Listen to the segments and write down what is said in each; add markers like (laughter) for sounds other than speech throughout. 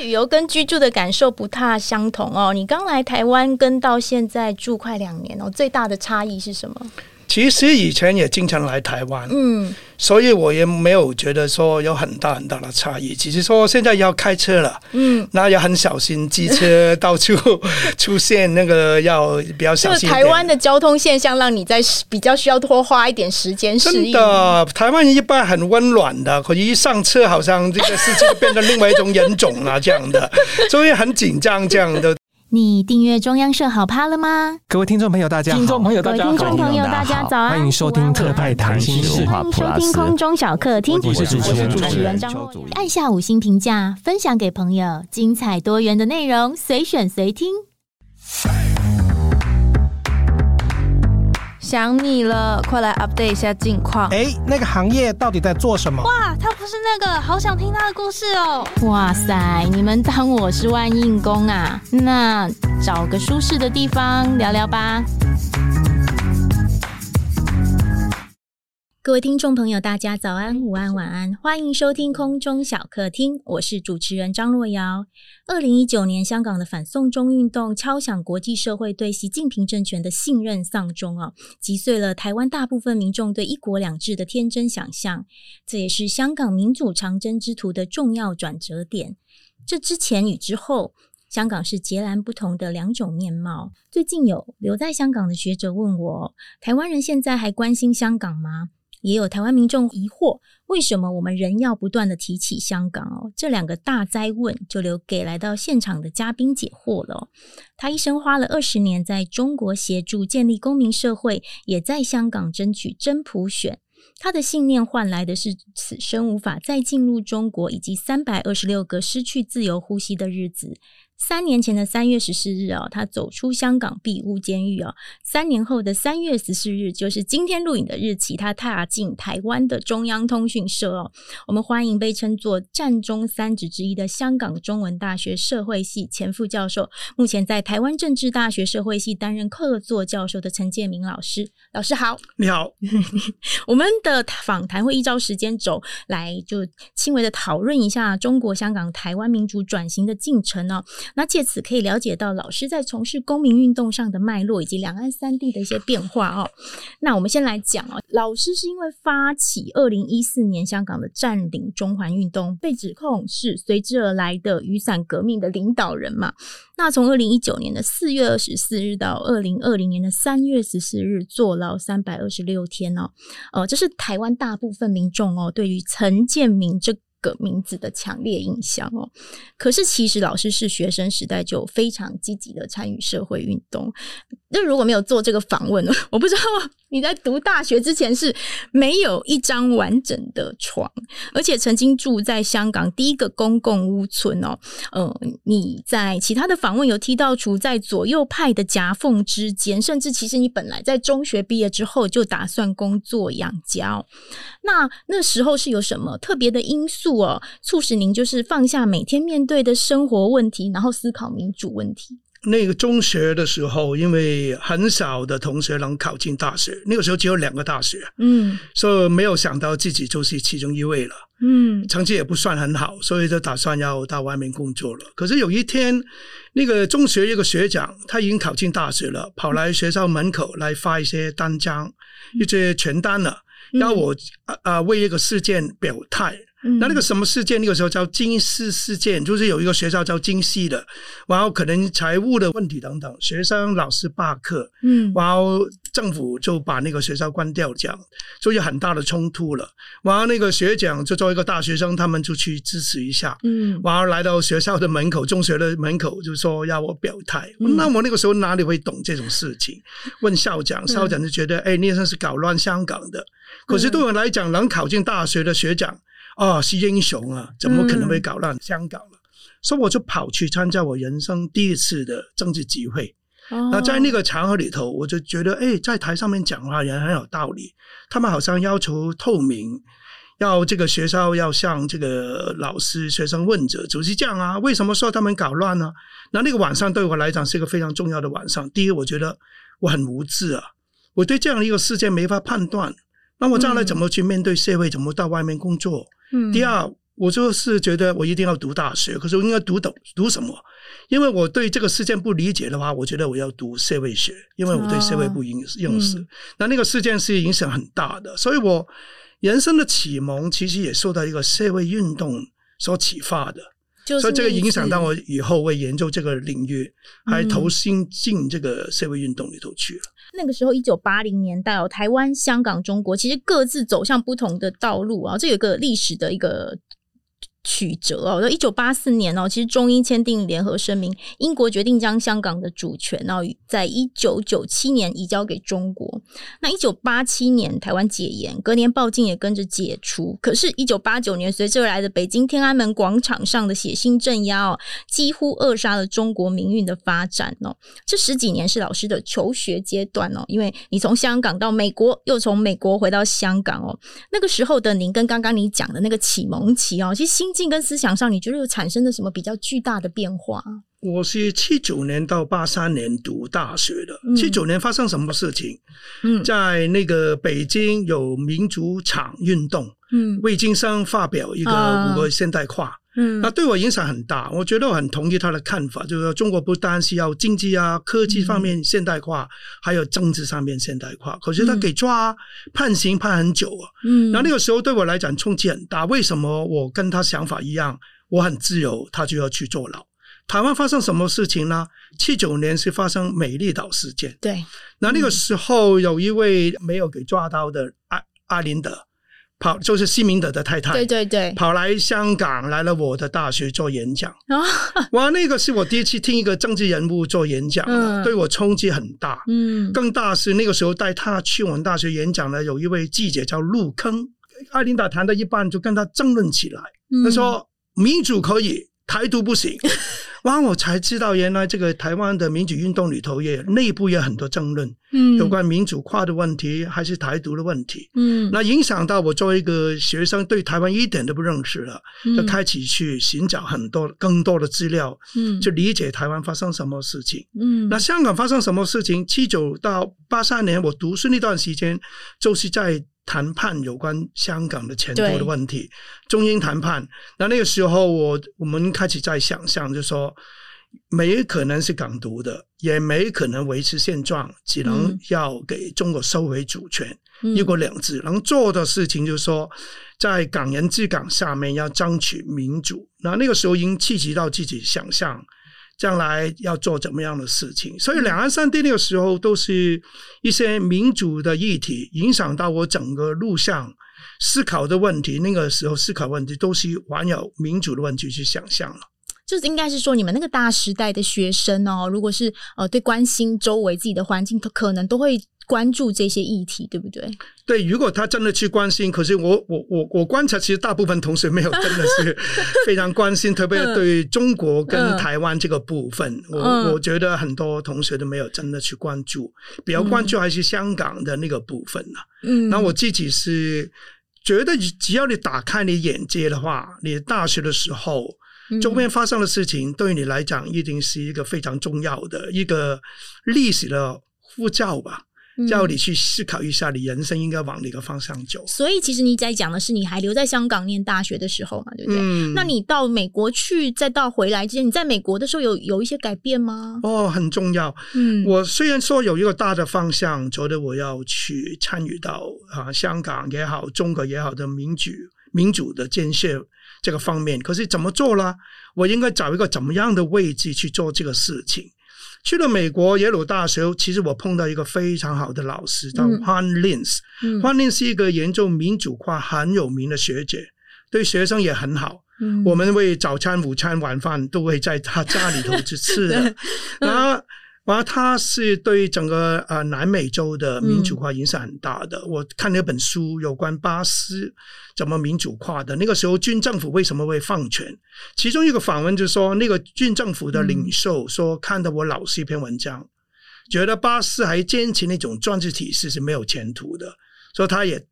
旅游跟居住的感受不太相同哦。你刚来台湾跟到现在住快两年哦，最大的差异是什么？其实以前也经常来台湾，嗯，所以我也没有觉得说有很大很大的差异。只是说现在要开车了，嗯，那要很小心，机车 (laughs) 到处 (laughs) 出现那个要比较小心。就台湾的交通现象让你在比较需要多花一点时间适应。真的，台湾一般很温暖的，可一上车好像这个事情变成另外一种人种了这样的，所以很紧张这样的。你订阅中央社好 POD 了吗？各位听众朋友，大家好！听众朋友，大家好！听众朋友，大家早安！欢迎收听特派谈心事，欢迎收听空中小客厅。我是主持人，主持人张若按下五星评价，分享给朋友，精彩多元的内容，随选随听。想你了，快来 update 一下近况。哎，那个行业到底在做什么？哇，他不是那个，好想听他的故事哦。哇塞，你们当我是万应公啊？那找个舒适的地方聊聊吧。各位听众朋友，大家早安、午安、晚安，欢迎收听空中小客厅，我是主持人张若瑶。二零一九年，香港的反送中运动敲响国际社会对习近平政权的信任丧钟啊，击碎了台湾大部分民众对一国两制的天真想象，这也是香港民主长征之途的重要转折点。这之前与之后，香港是截然不同的两种面貌。最近有留在香港的学者问我，台湾人现在还关心香港吗？也有台湾民众疑惑，为什么我们仍要不断的提起香港哦？这两个大灾问就留给来到现场的嘉宾解惑了。他一生花了二十年在中国协助建立公民社会，也在香港争取真普选。他的信念换来的是此生无法再进入中国，以及三百二十六个失去自由呼吸的日子。三年前的三月十四日啊，他走出香港庇护监狱啊。三年后的三月十四日，就是今天录影的日期，他踏进台湾的中央通讯社哦。我们欢迎被称作战中三子之一的香港中文大学社会系前副教授，目前在台湾政治大学社会系担任客座教授的陈建明老师。老师好，你好。(laughs) 我们的访谈会依照时间轴来，就轻微的讨论一下中国香港台湾民主转型的进程哦。那借此可以了解到老师在从事公民运动上的脉络，以及两岸三地的一些变化哦。那我们先来讲哦，老师是因为发起二零一四年香港的占领中环运动，被指控是随之而来的雨伞革命的领导人嘛。那从二零一九年的四月二十四日到二零二零年的三月十四日，坐牢三百二十六天哦。呃，这是台湾大部分民众哦对于陈建明这个名字的强烈印象哦，可是其实老师是学生时代就非常积极的参与社会运动。那如果没有做这个访问？我不知道 (laughs) 你在读大学之前是没有一张完整的床，而且曾经住在香港第一个公共屋村哦。呃，你在其他的访问有提到处在左右派的夹缝之间，甚至其实你本来在中学毕业之后就打算工作养家。那那时候是有什么特别的因素哦，促使您就是放下每天面对的生活问题，然后思考民主问题？那个中学的时候，因为很少的同学能考进大学，那个时候只有两个大学，嗯，所以没有想到自己就是其中一位了，嗯，成绩也不算很好，所以就打算要到外面工作了。可是有一天，那个中学一个学长他已经考进大学了，跑来学校门口来发一些单张、一些传单了，要我啊啊为一个事件表态。嗯、那那个什么事件？那个时候叫金丝事件，就是有一个学校叫金丝的，然后可能财务的问题等等，学生老师罢课，嗯，然后政府就把那个学校关掉，这样，就有很大的冲突了。然后那个学长就作为一个大学生，他们就去支持一下，嗯，然后来到学校的门口，中学的门口，就说要我表态。嗯、那我那个时候哪里会懂这种事情？(laughs) 问校长，校长就觉得，哎、嗯，你算是搞乱香港的。可是对我来讲，能考进大学的学长。哦，是英雄啊！怎么可能会搞乱香港所以我就跑去参加我人生第一次的政治集会。哦、那在那个场合里头，我就觉得，哎，在台上面讲话也很有道理。他们好像要求透明，要这个学校要向这个老师、学生问责，就是这样啊。为什么说他们搞乱呢？那那个晚上对我来讲是一个非常重要的晚上。第一，我觉得我很无知啊，我对这样的一个事件没法判断。那我将来怎么去面对社会？怎么到外面工作？嗯，第二，我就是觉得我一定要读大学，可是我应该读懂读什么？因为我对这个事件不理解的话，我觉得我要读社会学，因为我对社会不认认识。那那个事件是影响很大的，所以我人生的启蒙其实也受到一个社会运动所启发的，所以这个影响到我以后会研究这个领域，还投身进这个社会运动里头去了。那个时候，一九八零年代哦，台湾、香港、中国其实各自走向不同的道路啊，这有个历史的一个。曲折哦，一九八四年哦，其实中英签订联合声明，英国决定将香港的主权哦，在一九九七年移交给中国。那一九八七年台湾解严，隔年报禁也跟着解除。可是，一九八九年随之而来的北京天安门广场上的血腥镇压哦，几乎扼杀了中国民运的发展哦。这十几年是老师的求学阶段哦，因为你从香港到美国，又从美国回到香港哦。那个时候的您跟刚刚你讲的那个启蒙期哦，其实新。心境跟思想上，你觉得有产生了什么比较巨大的变化？我是七九年到八三年读大学的。七九、嗯、年发生什么事情？嗯，在那个北京有民主场运动，嗯，魏金生发表一个五个现代化。啊嗯，那对我影响很大，我觉得我很同意他的看法，就是说中国不单是要经济啊、科技方面现代化，嗯、还有政治上面现代化。可是他给抓、嗯、判刑判很久啊，嗯，那那个时候对我来讲冲击很大。为什么我跟他想法一样，我很自由，他就要去坐牢？台湾发生什么事情呢？七九年是发生美丽岛事件，对，那那个时候有一位没有给抓到的阿阿林德。跑就是西明德的太太，对对对，跑来香港来了我的大学做演讲，哇，那个是我第一次听一个政治人物做演讲，嗯、对我冲击很大。嗯，更大是那个时候带他去我们大学演讲的有一位记者叫陆坑，艾琳达谈到一半就跟他争论起来，嗯、他说民主可以，台独不行。(laughs) 哇！我才知道，原来这个台湾的民主运动里头也内部也有很多争论，嗯，有关民主化的问题还是台独的问题，嗯，那影响到我作为一个学生对台湾一点都不认识了，嗯、就开始去寻找很多更多的资料，嗯，去理解台湾发生什么事情，嗯，那香港发生什么事情？七九到八三年我读书那段时间，就是在。谈判有关香港的前途的问题，中英谈判。那那个时候我，我我们开始在想象，就是说没可能是港独的，也没可能维持现状，只能要给中国收回主权，嗯、一国两制。能做的事情就是说，在港人治港下面要争取民主。那那个时候，已经刺激到自己想象。将来要做怎么样的事情，所以两岸三地那个时候都是一些民主的议题，影响到我整个路上思考的问题。那个时候思考问题都是环绕民主的问题去想象了。就是应该是说，你们那个大时代的学生哦，如果是呃对关心周围自己的环境，可能都会。关注这些议题，对不对？对，如果他真的去关心，可是我我我我观察，其实大部分同学没有真的是 (laughs) 非常关心，特别对中国跟台湾这个部分，嗯、我我觉得很多同学都没有真的去关注，比较关注还是香港的那个部分呢。嗯，那我自己是觉得，只要你打开你眼界的话，你大学的时候周边发生的事情，对于你来讲一定是一个非常重要的一个历史的呼召吧。叫你去思考一下，你人生应该往哪个方向走。所以，其实你在讲的是你还留在香港念大学的时候嘛，对不对？嗯。那你到美国去，再到回来之前，你在美国的时候有有一些改变吗？哦，很重要。嗯，我虽然说有一个大的方向，觉得我要去参与到啊香港也好，中国也好的民主民主的建设这个方面，可是怎么做呢？我应该找一个怎么样的位置去做这个事情？去了美国耶鲁大学，其实我碰到一个非常好的老师，叫 Huan Linz。Juan Linz 是一个研究民主化很有名的学姐，对学生也很好。嗯、我们为早餐、午餐、晚饭都会在他家里头去吃的。(laughs) 然后。然后他是对整个呃南美洲的民主化影响很大的。嗯、我看了一本书，有关巴斯怎么民主化的。那个时候军政府为什么会放权？其中一个访问就是说，那个军政府的领袖说，看到我老师一篇文章，嗯、觉得巴斯还坚持那种专制体制是没有前途的，所以他也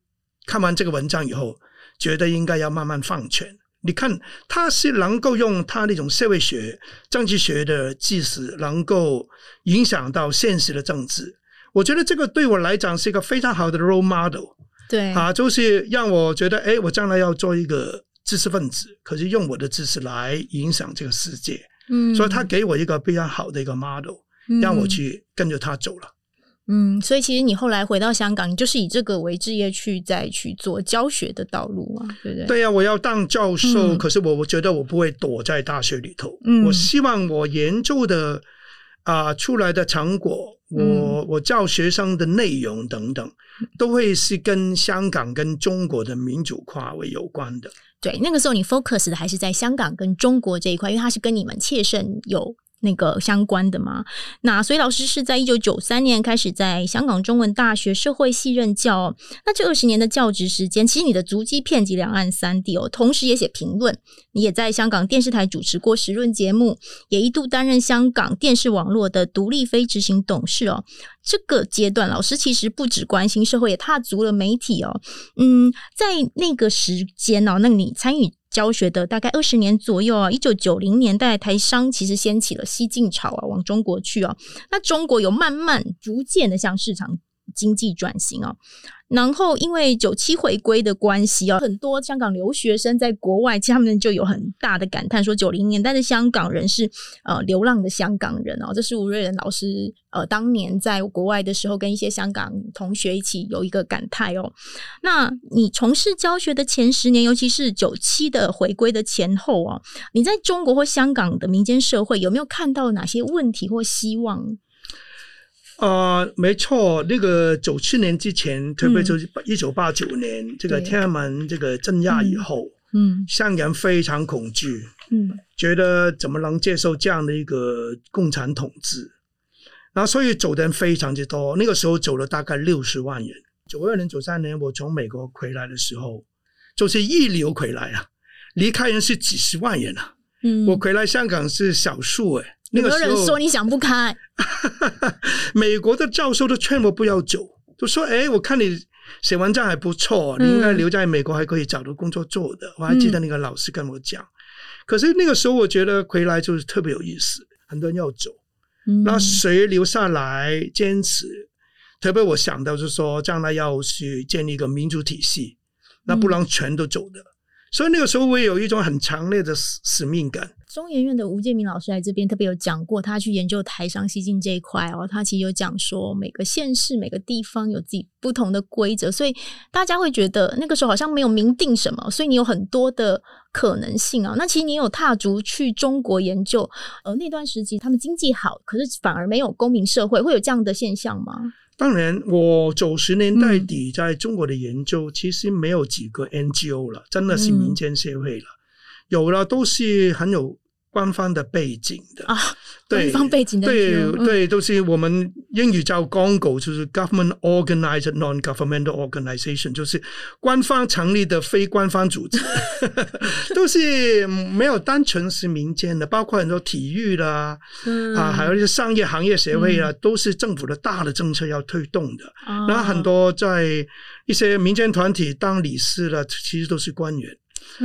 看完这个文章以后，觉得应该要慢慢放权。你看，他是能够用他那种社会学、政治学的知识，能够影响到现实的政治。我觉得这个对我来讲是一个非常好的 role model。对，啊，就是让我觉得，哎，我将来要做一个知识分子，可是用我的知识来影响这个世界。嗯，所以他给我一个非常好的一个 model，让我去跟着他走了。嗯，所以其实你后来回到香港，你就是以这个为职业去再去做教学的道路嘛，对不对？对呀、啊，我要当教授，嗯、可是我我觉得我不会躲在大学里头。嗯，我希望我研究的啊、呃、出来的成果，我、嗯、我教学生的内容等等，都会是跟香港跟中国的民主化为有关的。对，那个时候你 focus 的还是在香港跟中国这一块，因为它是跟你们切身有。那个相关的嘛，那所以老师是在一九九三年开始在香港中文大学社会系任教。那这二十年的教职时间，其实你的足迹遍及两岸三地哦，同时也写评论。你也在香港电视台主持过时论节目，也一度担任香港电视网络的独立非执行董事哦。这个阶段，老师其实不只关心社会，也踏足了媒体哦。嗯，在那个时间哦，那你参与。教学的大概二十年左右啊，一九九零年代台商其实掀起了西进潮啊，往中国去啊。那中国有慢慢逐渐的向市场经济转型哦。然后因为九七回归的关系哦，很多香港留学生在国外，其实他们就有很大的感叹，说九零年代的香港人是呃流浪的香港人哦。这是吴瑞仁老师呃当年在国外的时候，跟一些香港同学一起有一个感叹哦。那你从事教学的前十年，尤其是九七的回归的前后哦，你在中国或香港的民间社会有没有看到哪些问题或希望？啊、呃，没错，那个九七年之前，特别就是一九八九年、嗯、这个天安门这个镇压以后，嗯，香港非常恐惧，嗯，觉得怎么能接受这样的一个共产统治，然后所以走的人非常之多，那个时候走了大概六十万人。九二年、九三年我从美国回来的时候，就是一流回来啊，离开人是几十万人啊，嗯，我回来香港是少数诶。那有人说你想不开，(laughs) 美国的教授都劝我不要走，都说：“哎，我看你写文章还不错，你应该留在美国还可以找到工作做的。”我还记得那个老师跟我讲。可是那个时候我觉得回来就是特别有意思，很多人要走，那谁留下来坚持？特别我想到就是说，将来要去建立一个民主体系，那不能全都走的。所以那个时候我也有一种很强烈的使使命感。中研院的吴建明老师来这边特别有讲过，他去研究台商西进这一块哦，他其实有讲说每个县市、每个地方有自己不同的规则，所以大家会觉得那个时候好像没有明定什么，所以你有很多的可能性啊。那其实你有踏足去中国研究，呃，那段时期他们经济好，可是反而没有公民社会，会有这样的现象吗？当然，我九十年代底在中国的研究，其实没有几个 NGO 了，真的是民间社会了。嗯有了，都是很有官方的背景的。啊，对，官方背景的，对对，都是我们英语叫 GONGO，，就是 government organized non-governmental organization，就是官方成立的非官方组织，(laughs) 都是没有单纯是民间的，包括很多体育啦，嗯、啊，还有一些商业行业协会啊，嗯、都是政府的大的政策要推动的。嗯、然后很多在一些民间团体当理事了，其实都是官员。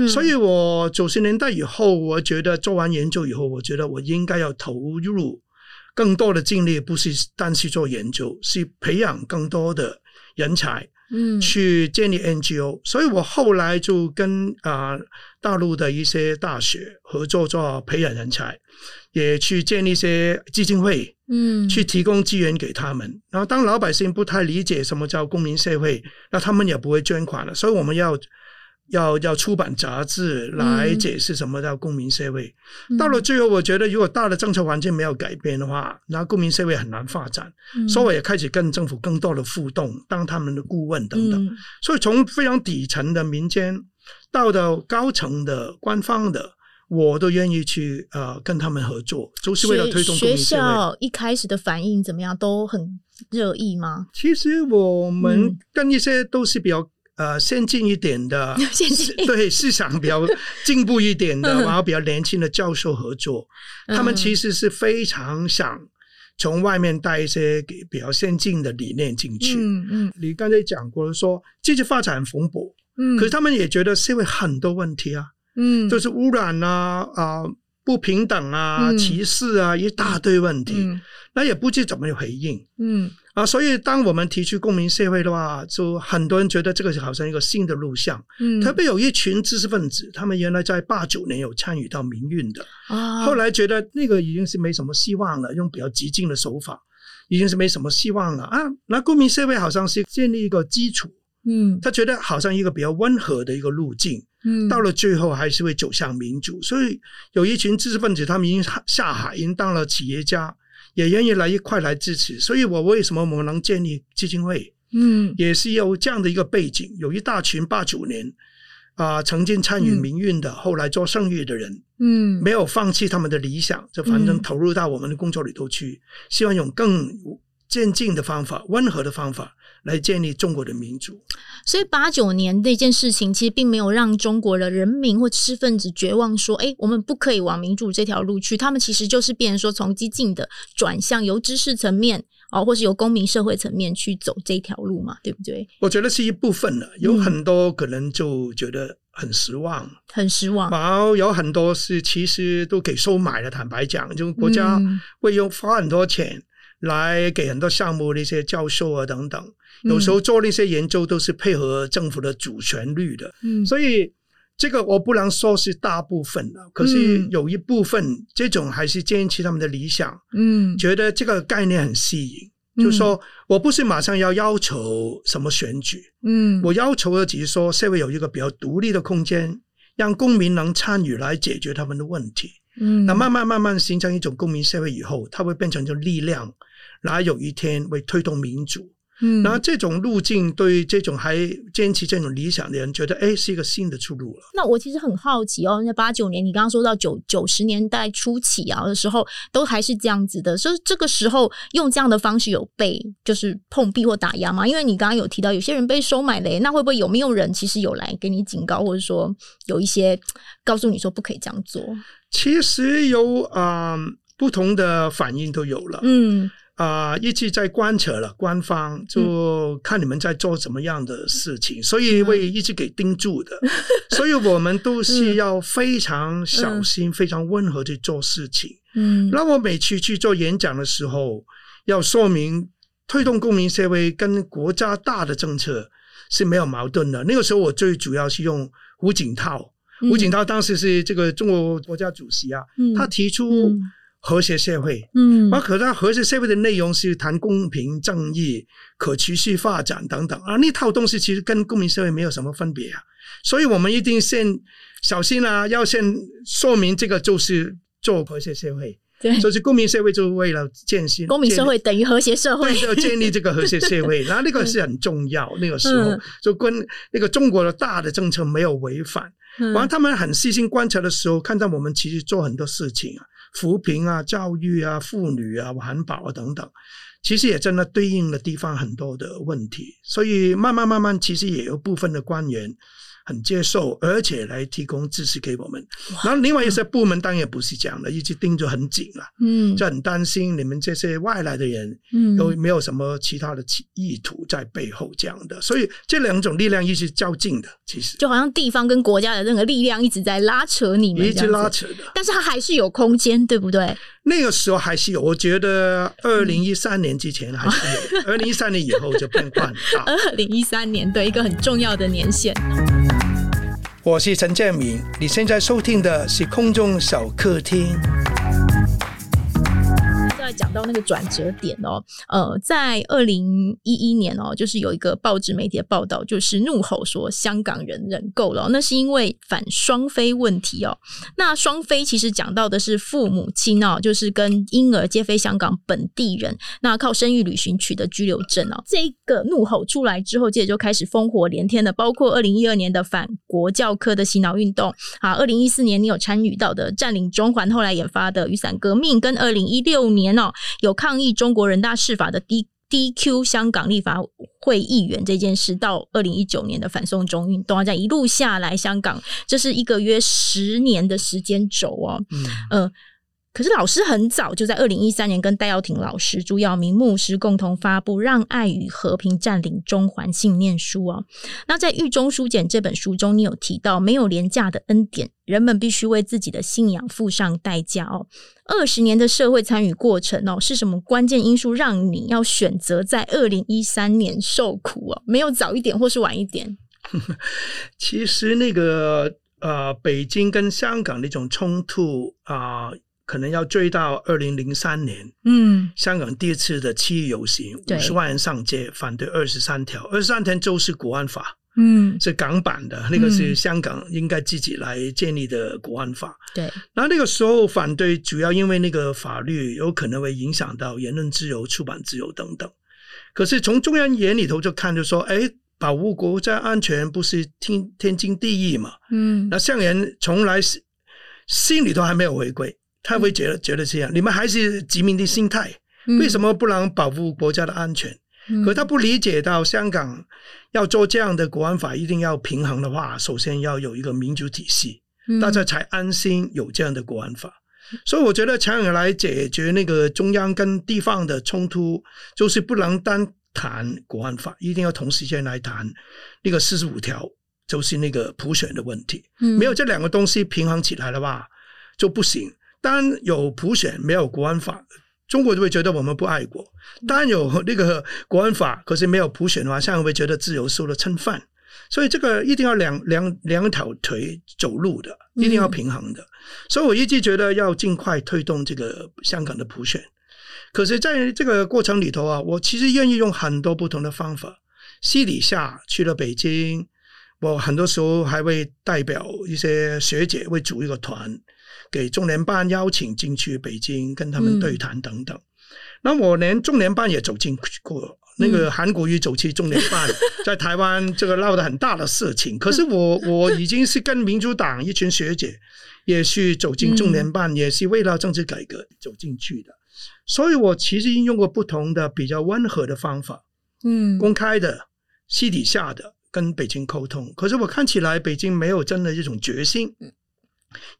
所以，我九十年代以后，我觉得做完研究以后，我觉得我应该要投入更多的精力，不是单是做研究，是培养更多的人才，嗯，去建立 NGO。所以我后来就跟啊、呃、大陆的一些大学合作做培养人才，也去建立一些基金会，嗯，去提供资源给他们。然后，当老百姓不太理解什么叫公民社会，那他们也不会捐款了。所以我们要。要要出版杂志来解释什么叫公民社会。嗯、到了最后，我觉得如果大的政策环境没有改变的话，那公民社会很难发展。嗯、所以我也开始跟政府更多的互动，当他们的顾问等等。嗯、所以从非常底层的民间到到高层的官方的，我都愿意去呃跟他们合作，就是为了推动。学校一开始的反应怎么样？都很热议吗？其实我们跟一些都是比较。呃，先进一点的，(laughs) 对市场比较进步一点的，(laughs) 然后比较年轻的教授合作，他们其实是非常想从外面带一些比较先进的理念进去。嗯嗯，你刚才讲过说经济发展很蓬勃，嗯，可是他们也觉得社会很多问题啊，嗯，就是污染啊啊不平等啊、嗯、歧视啊，一大堆问题，嗯、那也不知怎么回应。嗯。啊，所以当我们提出公民社会的话，就很多人觉得这个好像一个新的路向。嗯，特别有一群知识分子，他们原来在八九年有参与到民运的，啊、后来觉得那个已经是没什么希望了，用比较激进的手法，已经是没什么希望了。啊。那公民社会好像是建立一个基础，嗯，他觉得好像一个比较温和的一个路径，嗯，到了最后还是会走向民主。所以有一群知识分子，他们已经下海，已经当了企业家。也愿意来一块来支持，所以我为什么我们能建立基金会？嗯，也是有这样的一个背景，有一大群八九年啊、呃、曾经参与民运的，嗯、后来做生意的人，嗯，没有放弃他们的理想，就反正投入到我们的工作里头去，嗯、希望用更渐进的方法、温和的方法来建立中国的民主。所以八九年那件事情，其实并没有让中国的人民或知识分子绝望，说：“哎，我们不可以往民主这条路去。”他们其实就是变成说，从激进的转向由知识层面哦，或是由公民社会层面去走这条路嘛，对不对？我觉得是一部分的，有很多可能就觉得很失望，嗯、很失望。然后有很多是其实都给收买了，坦白讲，就国家会用花很多钱来给很多项目那些教授啊等等。有时候做那些研究都是配合政府的主旋律的，嗯，所以这个我不能说是大部分的，可是有一部分这种还是坚持他们的理想，嗯，觉得这个概念很吸引，嗯，就是说我不是马上要要求什么选举，嗯，我要求的只是说社会有一个比较独立的空间，让公民能参与来解决他们的问题，嗯，那慢慢慢慢形成一种公民社会以后，它会变成一种力量，然后有一天会推动民主。嗯，然后这种路径对这种还坚持这种理想的人，觉得哎是一个新的出路了。那我其实很好奇哦，那八九年你刚刚说到九九十年代初期啊的时候，都还是这样子的，所以这个时候用这样的方式有被就是碰壁或打压吗？因为你刚刚有提到有些人被收买了，那会不会有没有人其实有来给你警告，或者说有一些告诉你说不可以这样做？其实有啊、呃，不同的反应都有了，嗯。啊、呃，一直在观察了，官方就看你们在做什么样的事情，嗯、所以会一直给盯住的。嗯、(laughs) 所以我们都是要非常小心、嗯、非常温和去做事情。嗯，那我每次去做演讲的时候，要说明推动公民社会跟国家大的政策是没有矛盾的。那个时候我最主要是用胡锦涛，嗯、胡锦涛当时是这个中国国家主席啊，嗯、他提出。嗯和谐社会，嗯，那可是和谐社会的内容是谈公平正义、可持续发展等等。啊，那套东西其实跟公民社会没有什么分别啊，所以我们一定先小心啊，要先说明这个就是做和谐社会，对，所以公民社会就是为了建新，公民社会等于和谐社会，对，要建立这个和谐社会，(laughs) 然后那个是很重要，那个时候就跟那个中国的大的政策没有违反，完了他们很细心观察的时候，看到我们其实做很多事情啊。扶贫啊，教育啊，妇女啊，环保啊等等，其实也真的对应了地方很多的问题，所以慢慢慢慢，其实也有部分的官员。很接受，而且来提供支持给我们。然后另外一些部门当然也不是这样的，一直盯着很紧了，嗯，就很担心你们这些外来的人，嗯，有没有什么其他的意图在背后这样的。所以这两种力量一直较劲的，其实就好像地方跟国家的那个力量一直在拉扯你们，一直拉扯的。但是它还是有空间，对不对？那个时候还是有，我觉得二零一三年之前还是有，二零一三年以后就变化很大。(laughs) 二零一三年对一个很重要的年限。我是陈建明，你现在收听的是空中小客厅。讲到那个转折点哦，呃，在二零一一年哦，就是有一个报纸媒体的报道，就是怒吼说香港人忍够了，那是因为反双非问题哦。那双非其实讲到的是父母亲哦，就是跟婴儿皆非香港本地人，那靠生育旅行取得居留证哦。这个怒吼出来之后，接着就开始烽火连天的，包括二零一二年的反国教科的洗脑运动啊，二零一四年你有参与到的占领中环，后来引发的雨伞革命，跟二零一六年哦。有抗议中国人大释法的 D DQ 香港立法会议员这件事，到二零一九年的反送中运动，这样一路下来，香港这是一个约十年的时间轴哦。嗯，呃，可是老师很早就在二零一三年跟戴耀廷老师、朱耀明牧师共同发布《让爱与和平占领中环信念书》哦。那在《狱中书简》这本书中，你有提到没有廉价的恩典，人们必须为自己的信仰付上代价哦。二十年的社会参与过程哦，是什么关键因素让你要选择在二零一三年受苦哦？没有早一点或是晚一点？(laughs) 其实那个呃，北京跟香港那种冲突啊。可能要追到二零零三年，嗯，香港第一次的七一游行，五十万人上街反对二十三条，二十三条就是国安法，嗯，是港版的，那个是香港应该自己来建立的国安法，对。然后那个时候反对，主要因为那个法律有可能会影响到言论自由、出版自由等等。可是从中央眼里头就看就说，哎，保护国家安全不是天天经地义嘛，嗯，那香港人从来是心里头还没有回归。他会觉得觉得这样，你们还是殖民的心态，为什么不能保护国家的安全？嗯、可是他不理解到香港要做这样的国安法，一定要平衡的话，首先要有一个民主体系，嗯、大家才安心有这样的国安法。所以我觉得长远来解决那个中央跟地方的冲突，就是不能单谈国安法，一定要同时间来谈那个四十五条，就是那个普选的问题。嗯、没有这两个东西平衡起来的话，就不行。当有普选，没有国安法，中国就会觉得我们不爱国。当有那个国安法，可是没有普选的话，香港会觉得自由受了侵犯。所以这个一定要两两两条腿走路的，一定要平衡的。所以我一直觉得要尽快推动这个香港的普选。可是在这个过程里头啊，我其实愿意用很多不同的方法，私底下去了北京，我很多时候还会代表一些学姐，会组一个团。给中联办邀请进去北京跟他们对谈等等，嗯、那我连中联办也走进过，嗯、那个韩国瑜走去中联办，(laughs) 在台湾这个闹得很大的事情。可是我 (laughs) 我已经是跟民主党一群学姐也是走进中联办，嗯、也是为了政治改革走进去的。所以我其实用过不同的比较温和的方法，嗯，公开的、私底下的跟北京沟通。可是我看起来北京没有真的这种决心。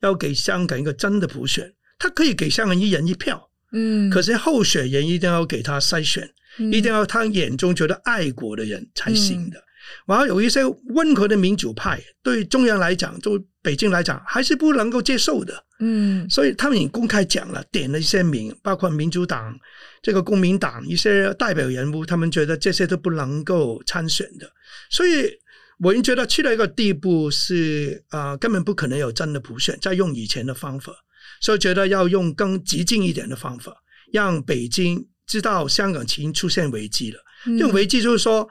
要给香港一个真的普选，他可以给香港一人一票，嗯，可是候选人一定要给他筛选，嗯、一定要他眼中觉得爱国的人才行的。然后、嗯、有一些温和的民主派，对中央来讲，对北京来讲，还是不能够接受的，嗯，所以他们已经公开讲了，点了一些名，包括民主党、这个公民党一些代表人物，他们觉得这些都不能够参选的，所以。我已经觉得去了一个地步是啊、呃，根本不可能有真的普选，再用以前的方法，所以觉得要用更激进一点的方法，让北京知道香港已经出现危机了。这种、嗯、危机就是说，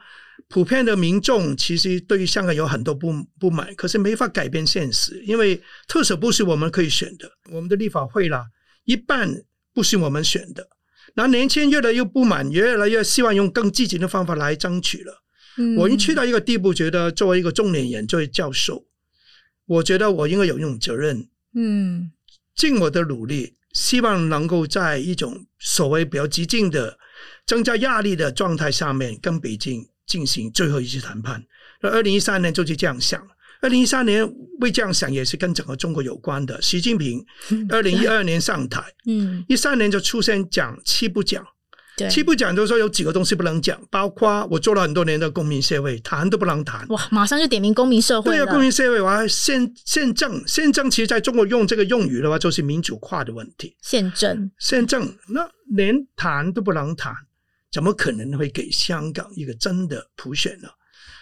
普遍的民众其实对于香港有很多不不满，可是没法改变现实，因为特首不是我们可以选的，我们的立法会啦，一半不是我们选的，那年轻人越来越不满，越来越希望用更积极的方法来争取了。我已经去到一个地步，觉得作为一个中年人，作为教授，我觉得我应该有一种责任，嗯，尽我的努力，希望能够在一种所谓比较激进的、增加压力的状态下面，跟北京进行最后一次谈判。那二零一三年就是这样想，二零一三年为这样想也是跟整个中国有关的。习近平二零一二年上台，嗯，一三年就出现讲七不讲。七不讲就是说有几个东西不能讲，包括我做了很多年的公民社会，谈都不能谈。哇，马上就点名公民社会。对啊，公民社会，我还宪宪政，宪政其实在中国用这个用语的话，就是民主化的问题。宪政，宪政，那连谈都不能谈，怎么可能会给香港一个真的普选呢？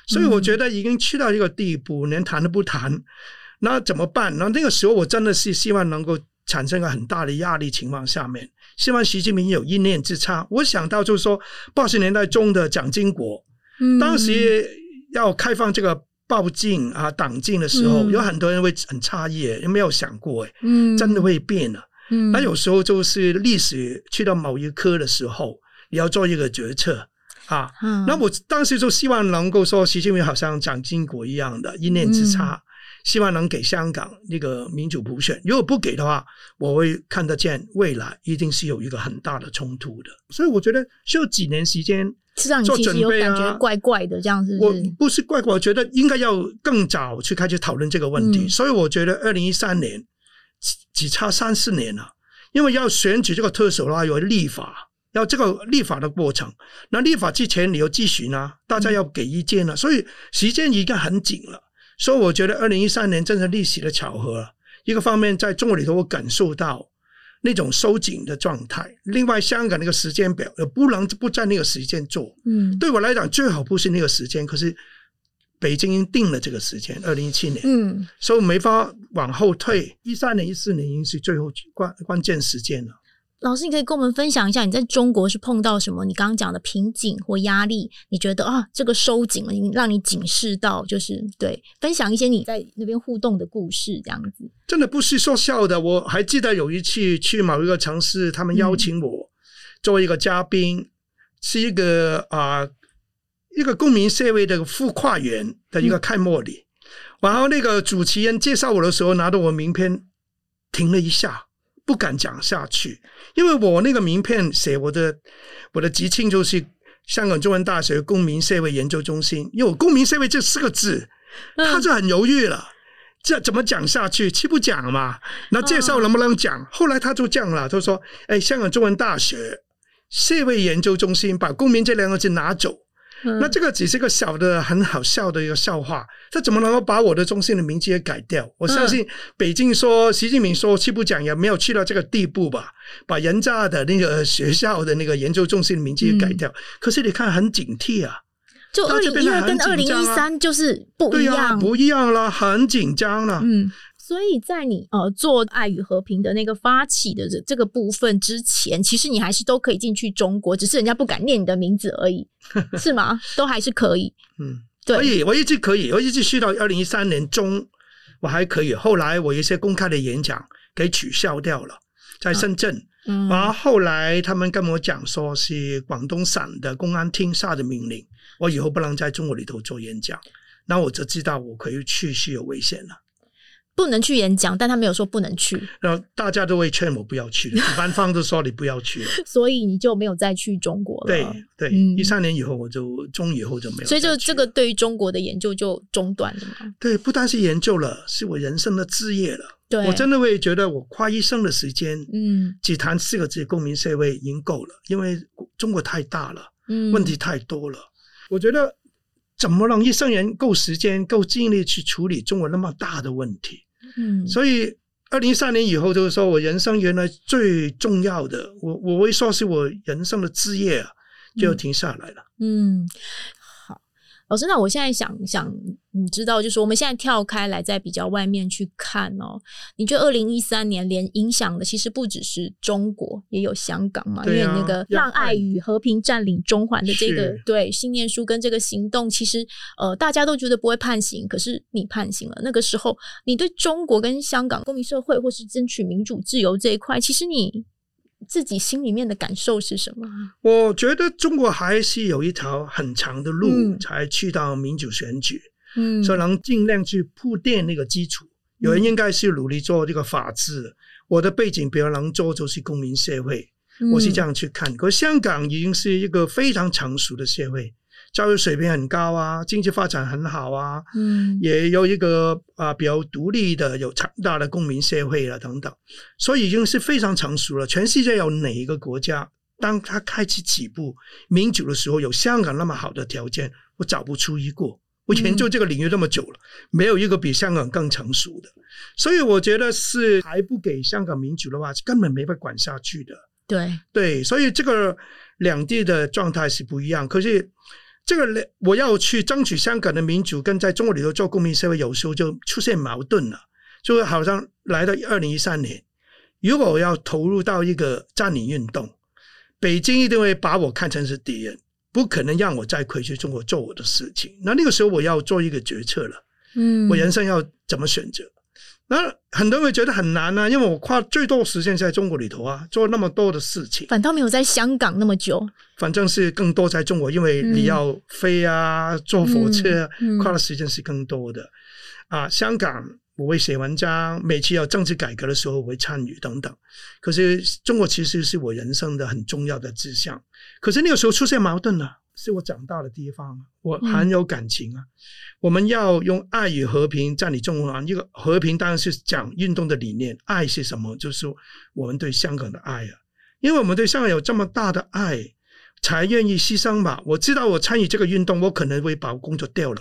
所以我觉得已经去到一个地步，连谈都不谈，那怎么办？那那个时候我真的是希望能够。产生了很大的压力情况下面，希望习近平有一念之差。我想到就是说，八十年代中的蒋经国，嗯、当时要开放这个报禁啊、党禁的时候，嗯、有很多人会很诧异，有没有想过哎，嗯、真的会变了。嗯、那有时候就是历史去到某一科的时候，你要做一个决策啊。嗯、那我当时就希望能够说，习近平好像蒋经国一样的一念之差。嗯希望能给香港那个民主普选，如果不给的话，我会看得见未来一定是有一个很大的冲突的。所以我觉得需要几年时间做准备啊。感觉怪怪的这样子，我不是怪怪，我觉得应该要更早去开始讨论这个问题。嗯、所以我觉得二零一三年只差三四年了，因为要选举这个特首的话，有立法，要这个立法的过程。那立法之前你要咨询呢，大家要给意见了，所以时间已经很紧了。所以我觉得二零一三年真是历史的巧合。一个方面，在中国里头，我感受到那种收紧的状态；另外，香港那个时间表也不能不在那个时间做。嗯，对我来讲，最好不是那个时间，可是北京已经定了这个时间，二零一七年。嗯，所以没法往后退。一三年、一四年已经是最后关关键时间了。老师，你可以跟我们分享一下，你在中国是碰到什么？你刚刚讲的瓶颈或压力，你觉得啊，这个收紧了，你让你警示到，就是对，分享一些你在那边互动的故事，这样子。真的不是说笑的，我还记得有一次去某一个城市，他们邀请我作为一个嘉宾，嗯、是一个啊、呃、一个公民社会的孵化员的一个开幕礼，嗯、然后那个主持人介绍我的时候，拿着我名片停了一下。不敢讲下去，因为我那个名片写我的我的职称就是香港中文大学公民社会研究中心，因为我公民社会这四个字，他就很犹豫了，这怎么讲下去？岂不讲嘛？那介绍能不能讲？后来他就这样了，他说：“哎，香港中文大学社会研究中心把公民这两个字拿走。”那这个只是个小的很好笑的一个笑话，他怎么能够把我的中心的名字也改掉？我相信北京说习近平说去不讲也没有去到这个地步吧，(laughs) 把人家的那个学校的那个研究中心的名字也改掉。嗯、可是你看很警惕啊，就二零一二跟二零一三就是不一样，啊、不一样了，很紧张了。嗯。所以在你呃做爱与和平的那个发起的这这个部分之前，其实你还是都可以进去中国，只是人家不敢念你的名字而已，(laughs) 是吗？都还是可以。嗯，对，可以，我一直可以，我一直去到二零一三年中，我还可以。后来我一些公开的演讲给取消掉了，在深圳。啊嗯，然后后来他们跟我讲说是广东省的公安厅下的命令，我以后不能在中国里头做演讲，那我就知道我可以去是有危险了。不能去演讲，但他没有说不能去。然后大家都会劝我不要去，(laughs) 主办方都说你不要去了，所以你就没有再去中国了。对对，一三、嗯、年以后我就中以后就没有。所以就这个对于中国的研究就中断了嘛？对，不单是研究了，是我人生的置业了。对，我真的会觉得我花一生的时间，嗯，只谈四个字“公民社会”已经够了，因为中国太大了，嗯，问题太多了。我觉得怎么让一生人够时间、够精力去处理中国那么大的问题？嗯，所以二零一三年以后，就是说我人生原来最重要的，我我会说是我人生的志业啊，就要停下来了。嗯。嗯老师，那我现在想想，你知道，就是我们现在跳开来，在比较外面去看哦。你觉得二零一三年连影响的其实不只是中国，也有香港嘛？啊、因为那个让爱与和平占领中环的这个是对信念书跟这个行动，其实呃大家都觉得不会判刑，可是你判刑了。那个时候，你对中国跟香港公民社会或是争取民主自由这一块，其实你。自己心里面的感受是什么？我觉得中国还是有一条很长的路才去到民主选举，嗯，所以能尽量去铺垫那个基础。有人应该是努力做这个法治，嗯、我的背景比较能做就是公民社会，嗯、我是这样去看。可香港已经是一个非常成熟的社会。教育水平很高啊，经济发展很好啊，嗯，也有一个啊比较独立的、有强大的公民社会了等等，所以已经是非常成熟了。全世界有哪一个国家，当他开始起步民主的时候，有香港那么好的条件？我找不出一个。我研究这个领域那么久了，没有一个比香港更成熟的。所以我觉得是还不给香港民主的话，根本没法管下去的。对对，所以这个两地的状态是不一样。可是。这个我要去争取香港的民主，跟在中国里头做公民社会，有时候就出现矛盾了。就好像来到二零一三年，如果我要投入到一个占领运动，北京一定会把我看成是敌人，不可能让我再回去中国做我的事情。那那个时候我要做一个决策了，嗯，我人生要怎么选择？那很多人会觉得很难啊，因为我花最多时间在中国里头啊，做那么多的事情，反倒没有在香港那么久。反正是更多在中国，因为你要飞啊，嗯、坐火车，嗯嗯、花的时间是更多的。啊，香港我会写文章，每次要政治改革的时候我会参与等等。可是中国其实是我人生的很重要的志向。可是那个时候出现矛盾了，是我长大的地方，我很有感情啊。嗯、我们要用爱与和平占领中环。一个和平当然是讲运动的理念，爱是什么？就是我们对香港的爱啊。因为我们对香港有这么大的爱，才愿意牺牲吧。我知道我参与这个运动，我可能会把工作掉了，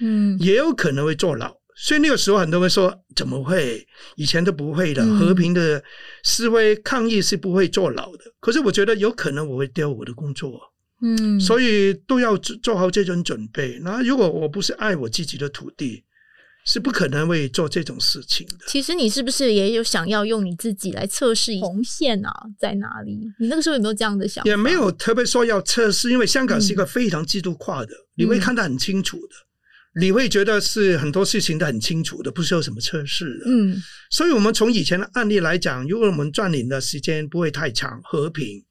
嗯，也有可能会坐牢。所以那个时候很多人说，怎么会？以前都不会的，和平的示威抗议是不会坐牢的。可是我觉得有可能我会丢我的工作，嗯，所以都要做好这种准备。那如果我不是爱我自己的土地，是不可能会做这种事情的。其实你是不是也有想要用你自己来测试红线啊？在哪里？你那个时候有没有这样的想法？也没有特别说要测试，因为香港是一个非常制度化的，嗯、你会看得很清楚的。你会觉得是很多事情都很清楚的，不需要什么测试的。嗯，所以我们从以前的案例来讲，如果我们占领的时间不会太长，和平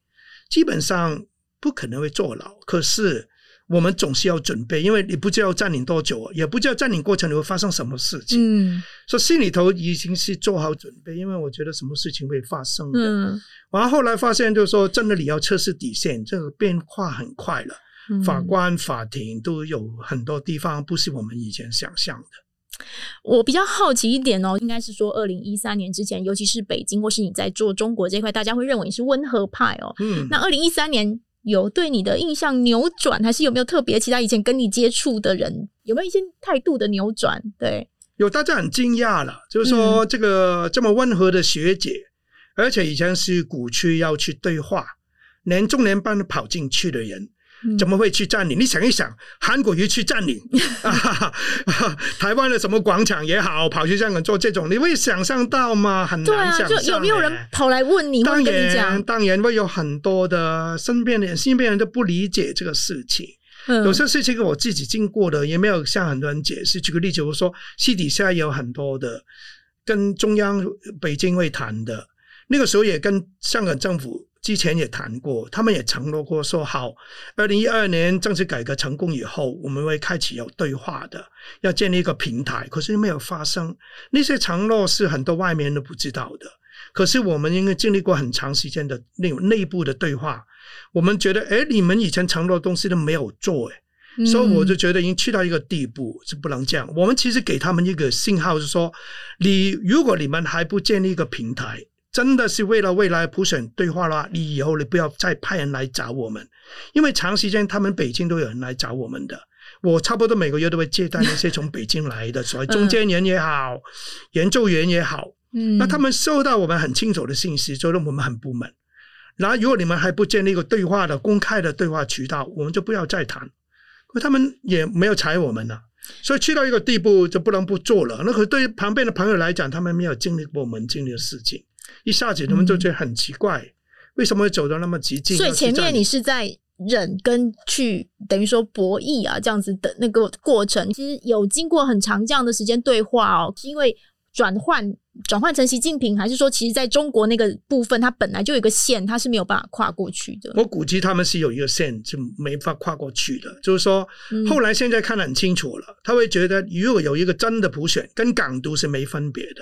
基本上不可能会坐牢。可是我们总是要准备，因为你不知道占领多久，也不知道占领过程你会发生什么事情。嗯，所以心里头已经是做好准备，因为我觉得什么事情会发生的。嗯，然后后来发现就是说，真的你要测试底线，这个变化很快了。法官、法庭都有很多地方不是我们以前想象的。我比较好奇一点哦，应该是说二零一三年之前，尤其是北京或是你在做中国这块，大家会认为你是温和派哦。嗯，那二零一三年有对你的印象扭转，还是有没有特别其他以前跟你接触的人有没有一些态度的扭转？对，有大家很惊讶了，就是说这个这么温和的学姐，嗯、而且以前是鼓区要去对话，连中联班都跑进去的人。怎么会去占领？你想一想，韩国瑜去占领 (laughs) 啊，台湾的什么广场也好，跑去香港做这种，你会想象到吗？很难想象。就有没有人跑来问你？当然，当然会有很多的身边的人，身边人都不理解这个事情。嗯、有些事情我自己经过的，也没有向很多人解释。举个例子，我说私底下有很多的跟中央北京会谈的，那个时候也跟香港政府。之前也谈过，他们也承诺过说好，二零一二年政治改革成功以后，我们会开启有对话的，要建立一个平台。可是没有发生，那些承诺是很多外面人都不知道的。可是我们因为经历过很长时间的那种内部的对话，我们觉得，哎，你们以前承诺的东西都没有做，哎，嗯、所以我就觉得已经去到一个地步是不能这样。我们其实给他们一个信号，是说，你如果你们还不建立一个平台。真的是为了未来普选对话啦，你以后你不要再派人来找我们，因为长时间他们北京都有人来找我们的，我差不多每个月都会接待一些从北京来的，所谓中间人也好，研究员也好，嗯，那他们收到我们很清楚的信息，觉得我们很不满。然后如果你们还不建立一个对话的公开的对话渠道，我们就不要再谈。可他们也没有睬我们了，所以去到一个地步就不能不做了。那可对于旁边的朋友来讲，他们没有经历过我们经历的事情。一下子他们就觉得很奇怪，嗯、为什么会走得那么激进？所以前面你是在忍跟去，等于说博弈啊，这样子的那个过程，其实有经过很长这样的时间对话哦。是因为转换转换成习近平，还是说其实在中国那个部分，它本来就有一个线，它是没有办法跨过去的？我估计他们是有一个线就没法跨过去的，就是说后来现在看得很清楚了，嗯、他会觉得如果有一个真的普选，跟港独是没分别的。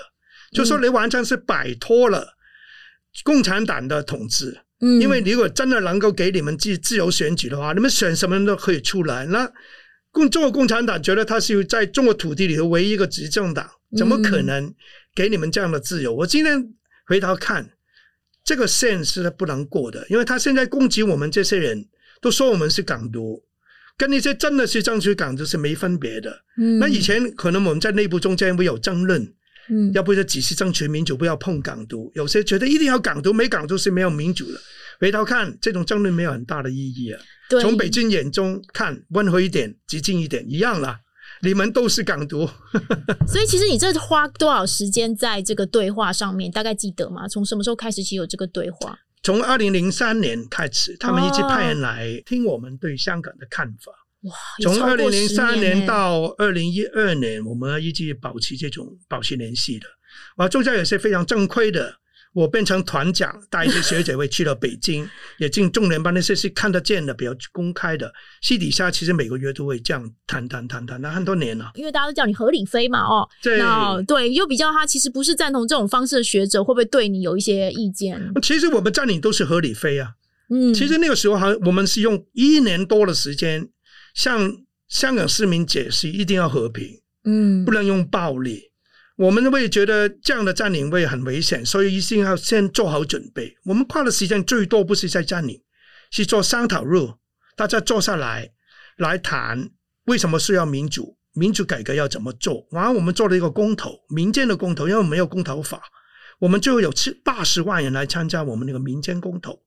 就说你完全是摆脱了共产党的统治，嗯，因为如果真的能够给你们自自由选举的话，你们选什么人都可以出来。那共中国共产党觉得他是在中国土地里头唯一一个执政党，怎么可能给你们这样的自由？我今天回头看这个线是不能过的，因为他现在攻击我们这些人都说我们是港独，跟那些真的是争取港独是没分别的。嗯，那以前可能我们在内部中间会有争论。嗯，要不就只是争取民主，不要碰港独。有些觉得一定要港独，没港独是没有民主的。回头看，这种争论没有很大的意义啊。对，从北京眼中看，温和一点、激进一点，一样啦。你们都是港独。(laughs) 所以，其实你这花多少时间在这个对话上面？大概记得吗？从什么时候开始起有这个对话？从二零零三年开始，他们一直派人来听我们对香港的看法。从二零零三年到二零一二年，我们一直保持这种保持联系的。啊，中间也是非常正规的。我变成团长，带一些学者会去了北京，也进中联办，那些是看得见的，比较公开的。私底下其实每个月都会这样谈谈谈谈，那很多年了。因为大家都叫你何理飞嘛，哦，对，对，又比较他其实不是赞同这种方式的学者，会不会对你有一些意见？其实我们占领都是何理飞啊。嗯，其实那个时候还我们是用一年多的时间向香港市民解释，一定要和平，嗯，不能用暴力。我们会觉得这样的占领会很危险，所以一定要先做好准备。我们花的时间最多不是在占领，是做商讨日，大家坐下来来谈为什么需要民主，民主改革要怎么做。然后我们做了一个公投，民间的公投，因为没有公投法，我们最后有七八十万人来参加我们那个民间公投。